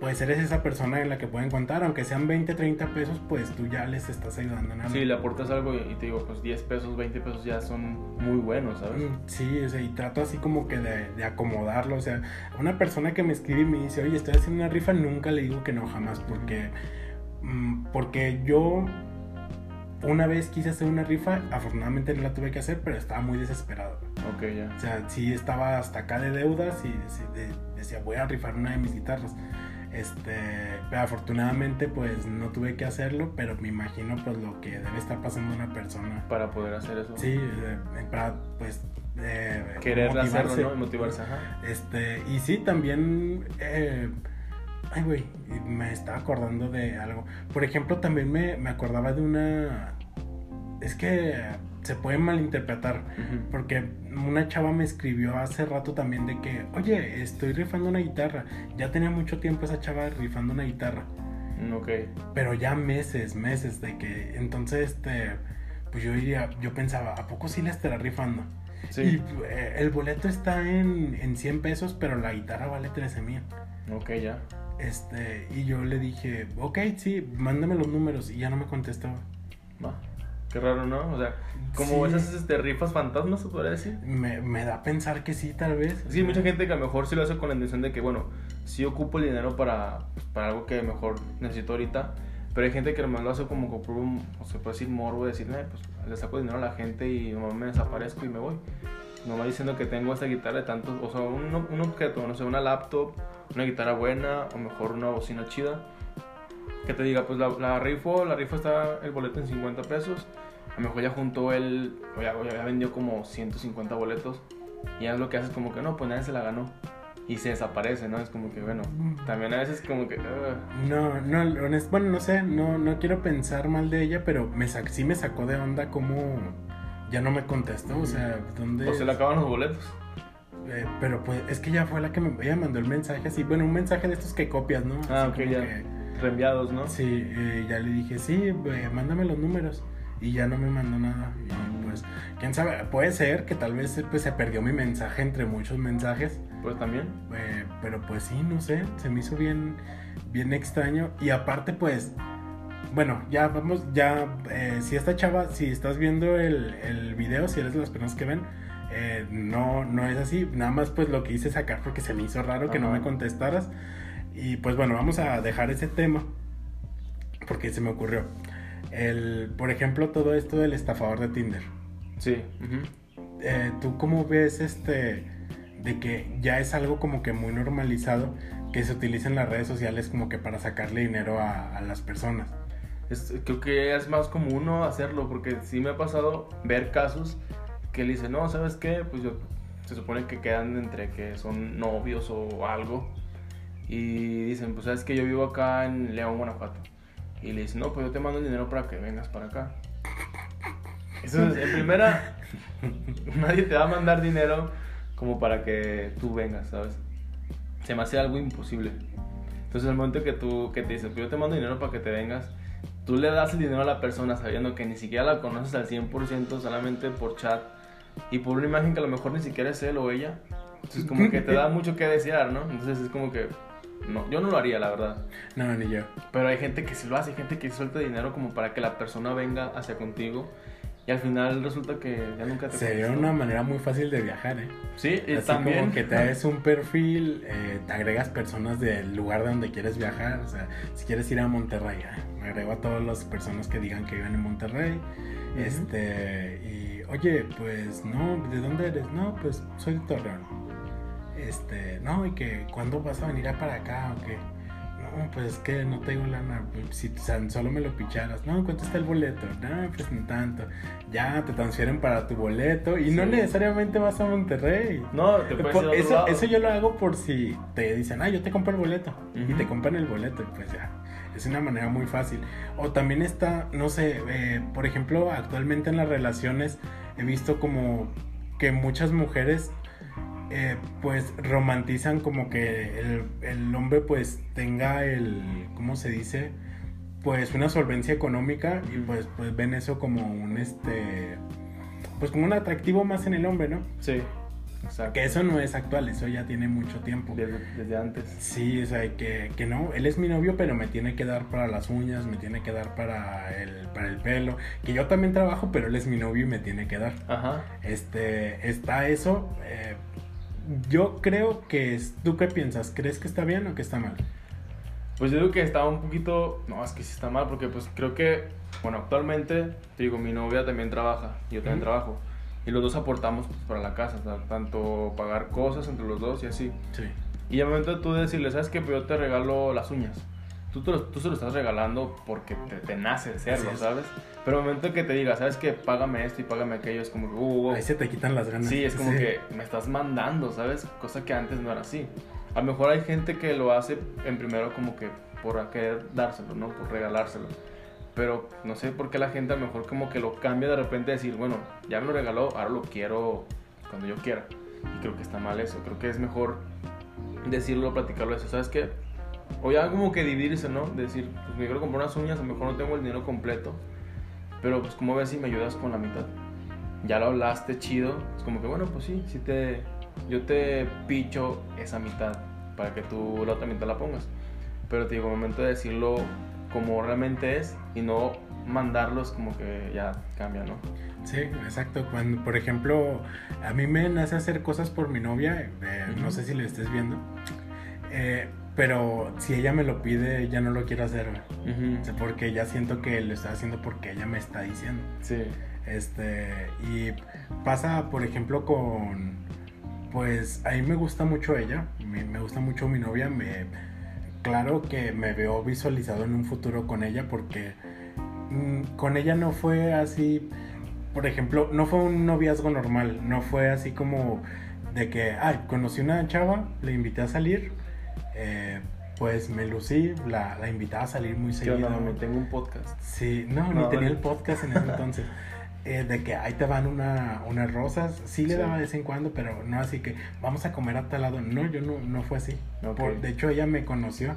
pues eres esa persona en la que pueden contar, aunque sean 20, 30 pesos, pues tú ya les estás ayudando en algo. Sí, le aportas algo y te digo, pues 10 pesos, 20 pesos ya son muy buenos, ¿sabes? Mm, Sí, o sea, y trato así como que de, de acomodarlo. O sea, una persona que me escribe y me dice, oye, estoy haciendo una rifa, nunca le digo que no, jamás. Porque, mm, porque yo una vez quise hacer una rifa, afortunadamente no la tuve que hacer, pero estaba muy desesperado. Ok, ya. O sea, sí estaba hasta acá de deudas y de- decía, voy a rifar una de mis guitarras. Este, pero afortunadamente pues no tuve que hacerlo, pero me imagino pues lo que debe estar pasando una persona. Para poder hacer eso. Sí, eh, para pues eh, Querer hacerlo, motivarse. ¿no? Y motivarse, ajá. Este, y sí, también. eh, ay, güey, me estaba acordando de algo. Por ejemplo, también me, me acordaba de una. Es que se puede malinterpretar. Porque una chava me escribió hace rato también de que, oye, estoy rifando una guitarra. Ya tenía mucho tiempo esa chava rifando una guitarra. Mm, Ok. Pero ya meses, meses de que. Entonces, este. Pues yo diría, yo pensaba, ¿a poco sí la estará rifando? Sí. Y eh, el boleto está en, en 100 pesos, pero la guitarra vale 13 mil. Ok, ya. Este, y yo le dije, ok, sí, mándame los números. Y ya no me contestó. Va. Qué raro, ¿no? O sea, como Sí. esas este, rifas fantasmas, se podría decir. Me, me da a pensar que sí, tal vez. Sí, mucha gente que a lo mejor sí lo hace con la intención de que, bueno, sí ocupo el dinero para, pues, para algo que mejor necesito ahorita. Pero hay gente que nomás lo hace como por un, o se puede decir morbo, decir, "Eh, pues le saco dinero a la gente y me desaparezco y me voy. Nomás diciendo que tengo esta guitarra de tantos, o sea, un, un objeto, no sé, una laptop, una guitarra buena, o mejor una bocina chida. Que te diga, pues la, la rifo, la rifa está el boleto en 50 pesos. A lo mejor ya juntó él, o ya, ya vendió como 150 boletos. Y ya lo que hace es como que no, pues nadie se la ganó. Y se desaparece, ¿no? Es como que, bueno, también a veces como que... No, no, honest- bueno, no sé, no, no quiero pensar mal de ella, pero me sac- sí me sacó de onda como ya no me contestó, o sea, ¿dónde? o se le acaban los boletos. Eh, pero pues es que ella fue la que me ella mandó el mensaje así, bueno, un mensaje de estos que copias, ¿no? Ah, Así ok, ya. que- Reenviados, ¿no? sí, eh, ya le dije, sí, eh, mándame los números. Y ya no me mandó nada. Y pues, quién sabe, puede ser que tal vez pues, se perdió mi mensaje entre muchos mensajes. Pues también. Eh, pero pues sí, no sé, se me hizo bien, bien extraño. Y aparte, pues, bueno, ya vamos, ya, eh, si esta chava, si estás viendo el, el video, si eres de las personas que ven, eh, no, no es así. Nada más pues lo que hice sacar porque se me hizo raro que no me contestaras. Y pues bueno, vamos a dejar ese tema porque se me ocurrió. El, por ejemplo, todo esto del estafador de Tinder. Sí. Eh, ¿Tú cómo ves este de que ya es algo como que muy normalizado que se utilicen las redes sociales como que para sacarle dinero a, a las personas? Es- creo que es más común ¿no? hacerlo, porque sí me ha pasado ver casos que le dicen, no, ¿sabes qué? Pues yo, se supone que quedan entre que son novios o algo. Y dicen, pues sabes que yo vivo acá en León, Guanajuato. Y le dicen, no, pues yo te mando el dinero para que vengas para acá. Eso es, en primera, (laughs) nadie te va a mandar dinero como para que tú vengas, ¿sabes? Se me hace algo imposible. Entonces, el momento que tú que te dicen, pues yo te mando dinero para que te vengas, tú le das el dinero a la persona sabiendo que ni siquiera la conoces al 100%, solamente por chat y por una imagen que a lo mejor ni siquiera es él o ella. Entonces, como que te da (laughs) mucho que desear, ¿no? Entonces, es como que, no, yo no lo haría, la verdad. No, ni yo. Pero hay gente que sí lo hace, hay gente que suelta dinero como para que la persona venga hacia contigo y al final resulta que ya nunca te Sería una manera muy fácil de viajar, ¿eh? Sí, y Así también. como que te (laughs) haces un perfil, eh, te agregas personas del lugar de donde quieres viajar. O sea, si quieres ir a Monterrey, ah, me agrego a todas las personas que digan que viven en Monterrey. Este, y oye, pues no, ¿de dónde eres? No, pues soy de Torreón. Este, no, y que cuándo vas a venir a para acá o qué. No, pues es que no tengo lana. pues, Si tan solo me lo picharas. No, ¿cuánto está el boleto? No, pues ni tanto. Ya te transfieren para tu boleto y no necesariamente vas a Monterrey. No, te puedes Por- ir a otro eso, lado. eso yo lo hago por si te dicen, ah, yo te compro el boleto. Y te compran el boleto, pues ya. Es una manera muy fácil. O también está, no sé, eh, por ejemplo, actualmente en las relaciones he visto como que muchas mujeres eh, pues romantizan como que el, el, hombre pues tenga el, ¿cómo se dice? Pues una solvencia económica y pues, pues ven eso como un este, pues como un atractivo más en el hombre, ¿no? Sí. Que eso no es actual, eso ya tiene mucho tiempo. Desde, antes. Sí, o sea, que, que, no, él es mi novio, pero me tiene que dar para las uñas, me tiene que dar para el, para el pelo. Que yo también trabajo, pero él es mi novio y me tiene que dar. Ajá. Este, está eso. Eh, yo creo que, es, ¿tú qué piensas? ¿Crees que está bien o que está mal? Pues yo digo que está un poquito, no, es que sí está mal, porque pues creo que, bueno, actualmente, te digo, mi novia también trabaja, yo también trabajo y los dos aportamos pues, para la casa, tanto pagar cosas entre los dos y así. Sí. Y al momento de tú decirle, ¿sabes qué? Pues yo te regalo las uñas. Tú, tú se lo estás regalando porque te, te nace hacerlo, ¿sabes? Pero al momento que te diga, ¿sabes qué? Págame esto y págame aquello, es como que, uh, uh, Ahí se te quitan las ganas. Sí, es como que me estás mandando, ¿sabes? Cosa que antes no era así. A lo mejor hay gente que lo hace en primero como que por querer dárselo, ¿no? Por regalárselo pero no sé por qué la gente a lo mejor como que lo cambia de repente decir, bueno, ya me lo regaló, ahora lo quiero cuando yo quiera. Y creo que está mal eso, creo que es mejor decirlo, platicarlo eso, ¿sabes qué? O ya como que dividirse, ¿no? decir, pues me quiero comprar unas uñas, a lo mejor no tengo el dinero completo, pero pues como ves si me ayudas con la mitad. Ya lo hablaste chido, es como que bueno, pues sí, sí te, yo te picho esa mitad para que tú la otra mitad la pongas. Pero te digo, momento de decirlo como realmente es y no mandarlos como que ya cambia, ¿no? Sí, exacto. Cuando, por ejemplo, a mí me nace hacer cosas por mi novia, eh, no sé si le estés viendo, eh, pero si ella me lo pide, ya no lo quiero hacer, porque ya siento que lo está haciendo porque ella me está diciendo. Sí. Este, y pasa, por ejemplo, con, pues a mí me gusta mucho ella, me, me gusta mucho mi novia, me claro que me veo visualizado en un futuro con ella porque mm, con ella no fue así, por ejemplo, no fue un noviazgo normal, no fue así como de que, ay, conocí una chava, le invité a salir, eh, pues me lucí, la, la invitaba a salir muy seguido. No, me tengo un podcast. Sí, no, ni tenía el podcast en ese (laughs) entonces. Eh, de que ahí te van una, unas rosas. Sí le daba de vez en cuando, pero no así que vamos a comer a tal lado. No, yo no, no fue así. de hecho, ella me conoció,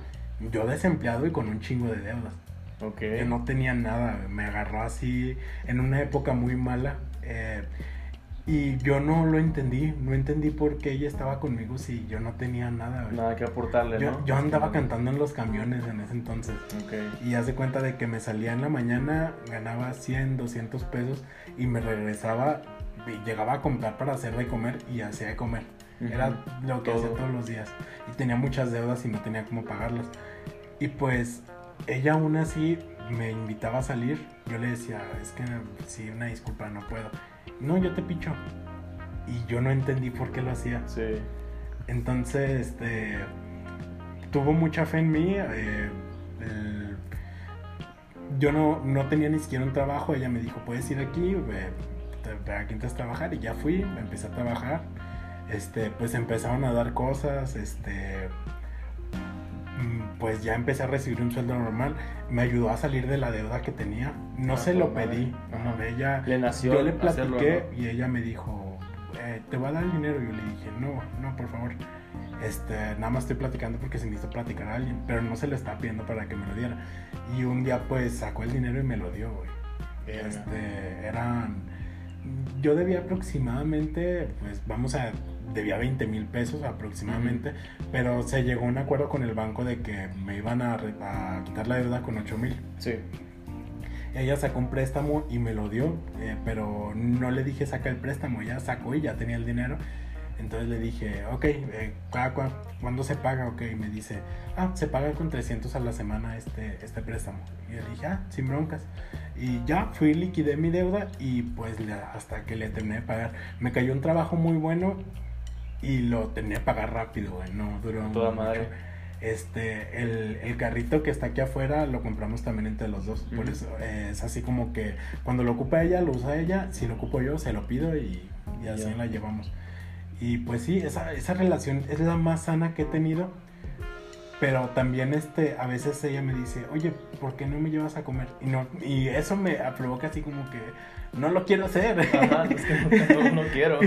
yo desempleado y con un chingo de deudas. Que no tenía nada. Me agarró así en una época muy mala. Eh, y yo no lo entendí, no entendí por qué ella estaba conmigo si yo no tenía nada. Nada que aportarle, yo, ¿no? Yo andaba cantando en los camiones en ese entonces. Okay. Y hace cuenta de que me salía en la mañana, ganaba 100, 200 pesos y me regresaba y llegaba a comprar para hacer de comer y hacía de comer. Era lo que hacía todos los días. Y tenía muchas deudas y no tenía cómo pagarlas. Y pues ella aún así me invitaba a salir. Yo le decía, es que sí, una disculpa, no puedo no, yo te picho. Y yo no entendí por qué lo hacía. Sí. Entonces, este, tuvo mucha fe en mí. Eh, yo no, no, tenía ni siquiera un trabajo. Ella me dijo, puedes ir aquí, aquí entras a trabajar. Y ya fui, empecé a trabajar. Este, pues empezaron a dar cosas, este, pues ya empecé a recibir un sueldo normal me ayudó a salir de la deuda que tenía. No ah, se lo pedí. ella, le nació yo le platiqué y ella me dijo, eh, te voy a dar el dinero. Y yo le dije, no, no, por favor. Este, nada más estoy platicando porque se necesita platicar a alguien, pero no se lo estaba pidiendo para que me lo diera. Y un día pues sacó el dinero y me lo dio, Este, eran, yo debía aproximadamente, pues vamos a debía 20 mil pesos aproximadamente, pero se llegó a un acuerdo con el banco de que me iban a, quitar la deuda con 8 mil. Sí. Ella sacó un préstamo y me lo dio, eh, pero no le dije saca el préstamo, ella sacó y ya tenía el dinero. Entonces le dije, ok, eh, ¿cuándo se paga? Ok, y me dice, ah, se paga con 300 a la semana este, este préstamo. Y le dije, ah, sin broncas. Y ya fui, liquidé mi deuda y pues hasta que le terminé de pagar. Me cayó un trabajo muy bueno y lo tenía que pagar rápido, güey, no duró Toda madre. Este, el, el, carrito que está aquí afuera lo compramos también entre los dos. Por eso eh, es así como que cuando lo ocupa ella, lo usa ella. Si lo ocupo yo, se lo pido y, y así la llevamos. Y pues sí, esa, esa relación es la más sana que he tenido. Pero también este, a veces ella me dice, oye, ¿por qué no me llevas a comer? Y, no, y eso me provoca así como que no lo quiero hacer. Ajá, es que no, no, (laughs) quiero.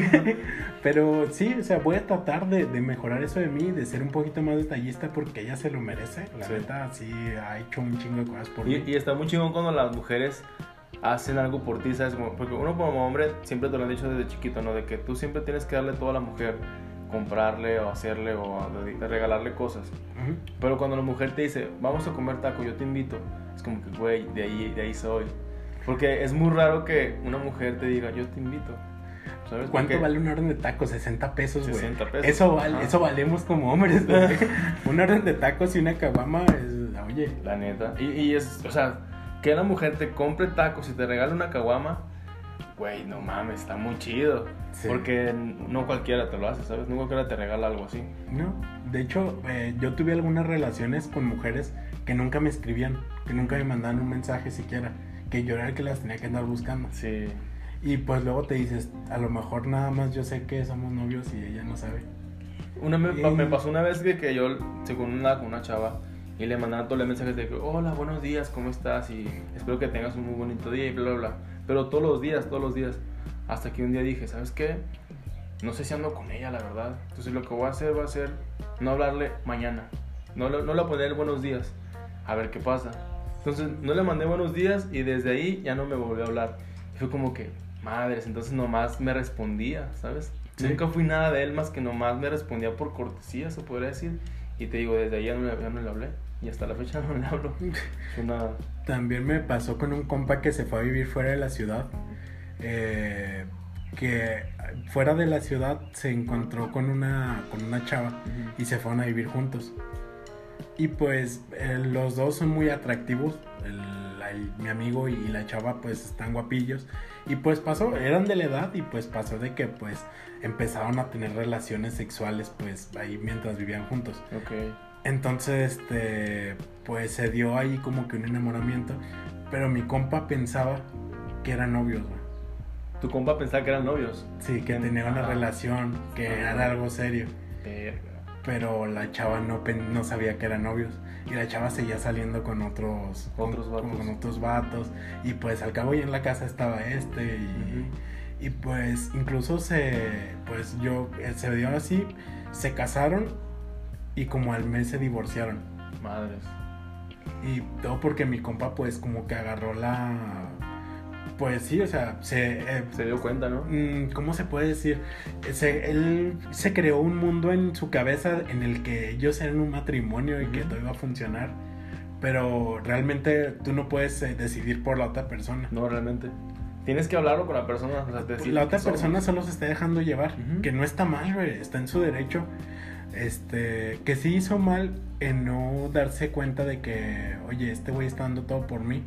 Pero sí, o sea, voy a tratar de, de, mejorar eso de mí, de ser un poquito más detallista porque ella se lo merece. La sí. neta, sí, ha hecho un chingo de cosas por y, mí. Y está muy chingón cuando las mujeres hacen algo por ti, ¿sabes? Porque uno como hombre siempre te lo han dicho desde chiquito, ¿no? De que tú siempre tienes que darle todo a la mujer, comprarle o hacerle o regalarle cosas. Uh -huh. Pero cuando la mujer te dice, vamos a comer taco, yo te invito, es como que, güey, de ahí, de ahí soy. Porque es muy raro que una mujer te diga, yo te invito. ¿Sabes? ¿Cuánto Porque vale un orden de tacos? 60 pesos, güey. 60 pesos. Eso, vale, eso valemos como hombres, güey. (laughs) un orden de tacos y una caguama oye. La neta. Y, y es, o sea, que la mujer te compre tacos y te regale una caguama, güey, no mames, está muy chido. Sí. Porque no cualquiera te lo hace, ¿sabes? No cualquiera te regala algo así. No, de hecho, eh, yo tuve algunas relaciones con mujeres que nunca me escribían, que nunca me mandaban un mensaje siquiera, que yo era el que las tenía que andar buscando. Sí. Y pues luego te dices, a lo mejor nada más yo sé que somos novios y ella no sabe. Una me, me pasó una vez que, que yo, según una, una chava, y le mandaban todos los mensajes de que, hola, buenos días, ¿cómo estás? Y espero que tengas un muy bonito día y bla, bla, bla. Pero todos los días, todos los días. Hasta que un día dije, ¿sabes qué? No sé si ando con ella, la verdad. Entonces lo que voy a hacer va a ser no hablarle mañana. No, no, no le poner buenos días. A ver qué pasa. Entonces no le mandé buenos días y desde ahí ya no me volvió a hablar. Y fue como que, madres, entonces nomás me respondía, ¿sabes? Sí. Nunca fui nada de él más que nomás me respondía por cortesía, se podría decir. Y te digo, desde ahí ya no, ya no le hablé. Y hasta la fecha (laughs) no le hablo. (laughs) Una... También me pasó con un compa que se fue a vivir fuera de la ciudad. Eh, que fuera de la ciudad se encontró con una, con una chava uh -huh. y se fueron a vivir juntos. Y pues eh, los dos son muy atractivos. El, el, mi amigo y la chava pues están guapillos. Y pues pasó, eran de la edad y pues pasó de que pues empezaron a tener relaciones sexuales pues ahí mientras vivían juntos. Okay. Entonces, este, pues se dio ahí como que un enamoramiento. Pero mi compa pensaba que eran novios, güey. ¿Tu compa pensaba que eran novios? Sí, que tenían una relación, que Ajá. era algo serio. Verga. Pero la chava no, no sabía que eran novios. Y la chava seguía saliendo con otros, otros con, vatos. con otros vatos. Y pues al cabo y en la casa estaba este. Y, uh -huh. y pues incluso se, pues yo, eh, se dio así, se casaron y como al mes se divorciaron. Madres. Y todo porque mi compa pues como que agarró la... Pues sí, o sea, se... Eh, se dio cuenta, ¿no? ¿Cómo se puede decir? Se, él se creó un mundo en su cabeza en el que ellos eran un matrimonio y uh -huh. que todo iba a funcionar. Pero realmente tú no puedes eh, decidir por la otra persona. No, realmente. Tienes que hablarlo con la persona. O sea, decir la otra persona solo se está dejando llevar. Uh -huh. Que no está mal, güey. Está en su derecho este, que sí hizo mal en no darse cuenta de que, oye, este güey está dando todo por mí.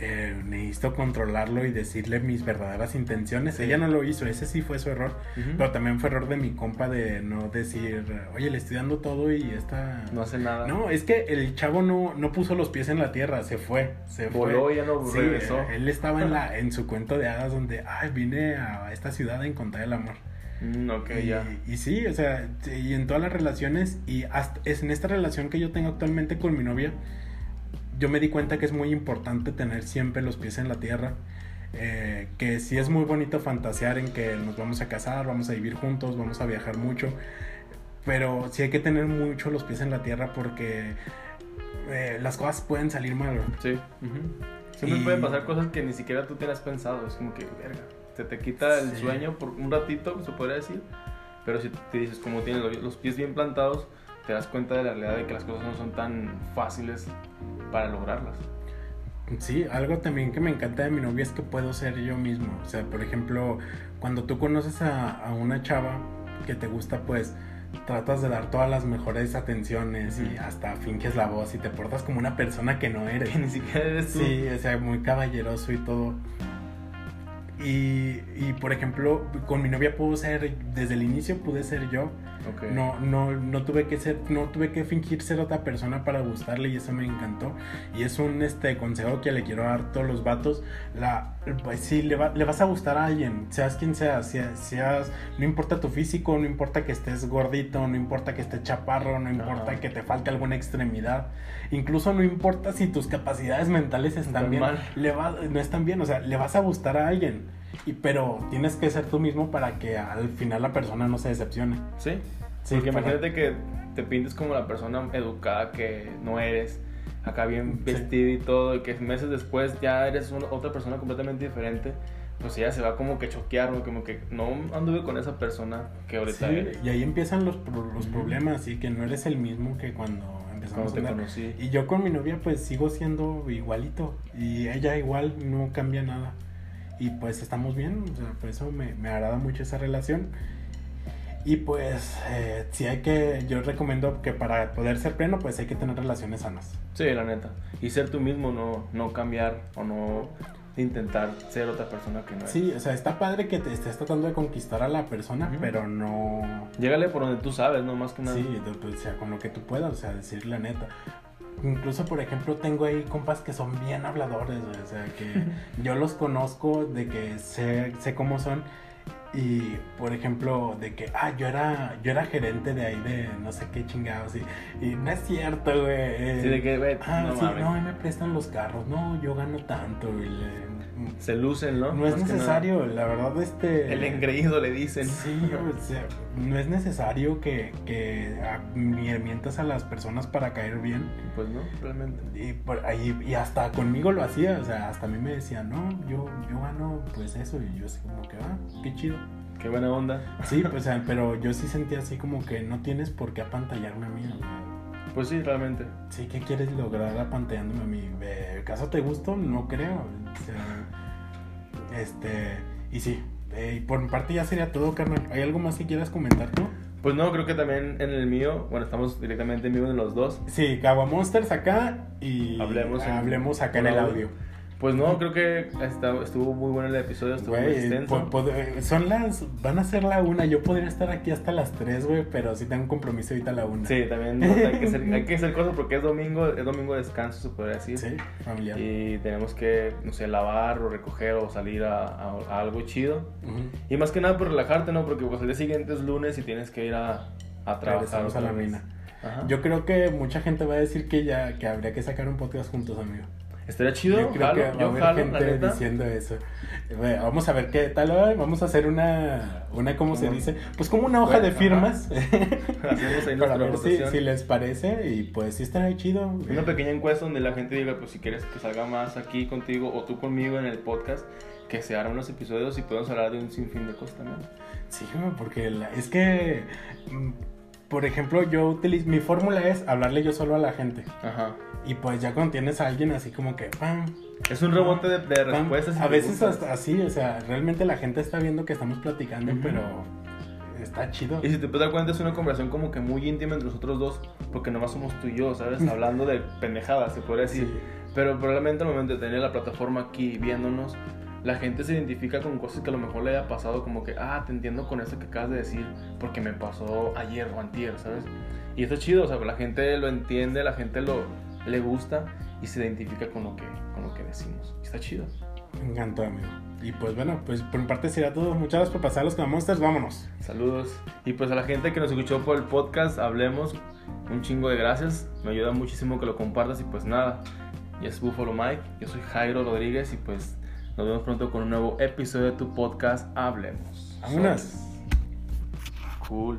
Eh, necesito controlarlo y decirle mis verdaderas intenciones. Sí. Ella no lo hizo, ese sí fue su error. Uh -huh. Pero también fue error de mi compa de no decir, oye, le estoy dando todo y esta. No hace nada. No, es que el chavo no, no puso los pies en la tierra, se fue. Se Voló fue. ya no sí, regresó. Él estaba en, la, (laughs) en su cuento de hadas donde, ay, vine a esta ciudad a encontrar el amor. Mm, ok, y, ya. Y sí, o sea, y en todas las relaciones, y hasta, es en esta relación que yo tengo actualmente con mi novia, yo me di cuenta que es muy importante tener siempre los pies en la tierra. Eh, que sí es muy bonito fantasear en que nos vamos a casar, vamos a vivir juntos, vamos a viajar mucho, pero sí hay que tener mucho los pies en la tierra porque eh, las cosas pueden salir mal. Sí. Uh -huh. Siempre y... pueden pasar cosas que ni siquiera tú te has pensado, es como que, verga se te quita el sí. sueño por un ratito, se podría decir. Pero si te dices, como tienes los pies bien plantados, te das cuenta de la realidad de que las cosas no son tan fáciles para lograrlas. Sí, algo también que me encanta de mi novia es que puedo ser yo mismo. O sea, por ejemplo, cuando tú conoces a, a una chava que te gusta, pues tratas de dar todas las mejores atenciones y hasta finges la voz y te portas como una persona que no eres. (laughs) Que ni siquiera eres tú. Sí, o sea, muy caballeroso y todo. Y, y, por ejemplo, con mi novia puedo ser, desde el inicio pude ser yo. No, no, no tuve que ser, no tuve que fingir ser otra persona para gustarle y eso me encantó. Y es un este consejo que le quiero dar a todos los vatos. La, pues sí, le, le vas a gustar a alguien, seas quien seas, seas, no importa tu físico, no importa que estés gordito, no importa que estés chaparro, no importa que te falte alguna extremidad, incluso no importa si tus capacidades mentales están bien, le va, no están bien, o sea, le vas a gustar a alguien y, pero tienes que ser tú mismo para que al final la persona no se decepcione. Sí. Sí, Porque imagínate que te pintes como la persona educada que no eres, acá bien vestido y todo, y que meses después ya eres otra persona completamente diferente. Pues ella se va como que choquear, como que no anduve con esa persona que ahorita sí, Y ahí empiezan los, los problemas, y que no eres el mismo que cuando empezamos a conocí. Y yo con mi novia pues sigo siendo igualito, y ella igual no cambia nada y pues estamos bien, o sea, por eso me, me agrada mucho esa relación. Y pues, eh, si hay que, yo recomiendo que para poder ser pleno, pues hay que tener relaciones sanas. Sí, la neta. Y ser tú mismo, no, no cambiar o no intentar ser otra persona que no eres. Sí, o sea, está padre que te estés tratando de conquistar a la persona, pero no... Llégale por donde tú sabes, no más que nada. Sí, pues, o sea, con lo que tú puedas, o sea, decir la neta. Incluso, por ejemplo, tengo ahí compas que son bien habladores, o sea, que (laughs) yo los conozco, de que sé, sé cómo son. Y, por ejemplo, de que, ah, yo era, yo era gerente de ahí de no sé qué chingados. Y, y no es cierto, güey. Sí, de que, güey, ah, no, sí, no, me prestan los carros. No, yo gano tanto. Y se lucen, ¿no? No es necesario, la verdad, este... El engreído le dicen. Sí, o sea, no es necesario que, que mientas a las personas para caer bien. Pues no, realmente. Y, por ahí, y hasta conmigo lo hacía, o sea, hasta a mí me decía, no, yo, yo gano pues eso, y yo así como que, ah, qué chido. Qué buena onda. Sí, pues, pero yo sí sentía así como que no tienes por qué apantallarme a mí. Pues sí, realmente. Sí, ¿qué quieres lograr apantallándome a mí? ¿Caso te gusto? No creo. Este, y sí, eh, por mi parte ya sería todo, carnal. ¿Hay algo más que quieras comentar tú? Pues no, creo que también en el mío, bueno, estamos directamente en vivo en los dos. Sí, Cagua Monsters acá y hablemos, hablemos acá en el audio. Pues no, creo que estuvo muy bueno el episodio, estuvo muy extenso. son las, van a ser la una, yo podría estar aquí hasta las tres, güey, pero sí tengo un compromiso ahorita a la una. Sí, también hay, que hacer, hay que hacer cosas porque es domingo, es domingo de descanso, se podría decir. Sí, familiar. Y tenemos que, no sé, lavar o recoger o salir a, algo chido. Y más que nada por relajarte, ¿no? Porque pues el día siguiente es lunes y tienes que ir a, a trabajar. a la mina. Yo creo que mucha gente va a decir que ya que habría que sacar un podcast juntos, amigo. Estaría chido. Yo creo que va a haber gente diciendo eso. vamos a ver qué tal. Vamos a hacer una, una ¿cómo se dice? Pues como una hoja de firmas. (laughs) (laughs) Para ver si, si, les parece. Y pues sí estaría chido. Una pequeña encuesta donde la gente diga, pues si quieres que salga más aquí contigo o tú conmigo en el podcast, que se hagan unos episodios y podemos hablar de un sinfín de cosas también. Sí, porque es que mm, por ejemplo, yo utilizo, mi fórmula es hablarle yo solo a la gente. Ajá. Y pues ya cuando tienes a alguien así como que, ¡pam! Es un rebote de, respuestas. a veces hasta así, o sea, realmente la gente está viendo que estamos platicando, pero está chido. Y si te puedes dar cuenta, es una conversación como que muy íntima entre nosotros dos, porque nomás somos tú y yo, ¿sabes? Hablando de pendejadas, se podría decir. Pero probablemente al momento de tener la plataforma aquí viéndonos, la gente se identifica con cosas que a lo mejor le haya pasado, como que, ah, te entiendo con eso que acabas de decir, porque me pasó ayer o antier, ¿sabes? Y eso es chido, o sea, la gente lo entiende, la gente lo le gusta y se identifica con lo que, con lo que decimos. está chido. Me encantó, amigo. Y pues bueno, pues por mi parte sería todo. Muchas gracias por pasar los Monsters. Vámonos. Saludos. Y pues a la gente que nos escuchó por el podcast, hablemos. Un chingo de gracias. Me ayuda muchísimo que lo compartas. Y pues nada, y es Buffalo Mike. Yo soy Jairo Rodríguez. Y pues nos vemos pronto con un nuevo episodio de tu podcast Hablemos. Vámonos. Cool.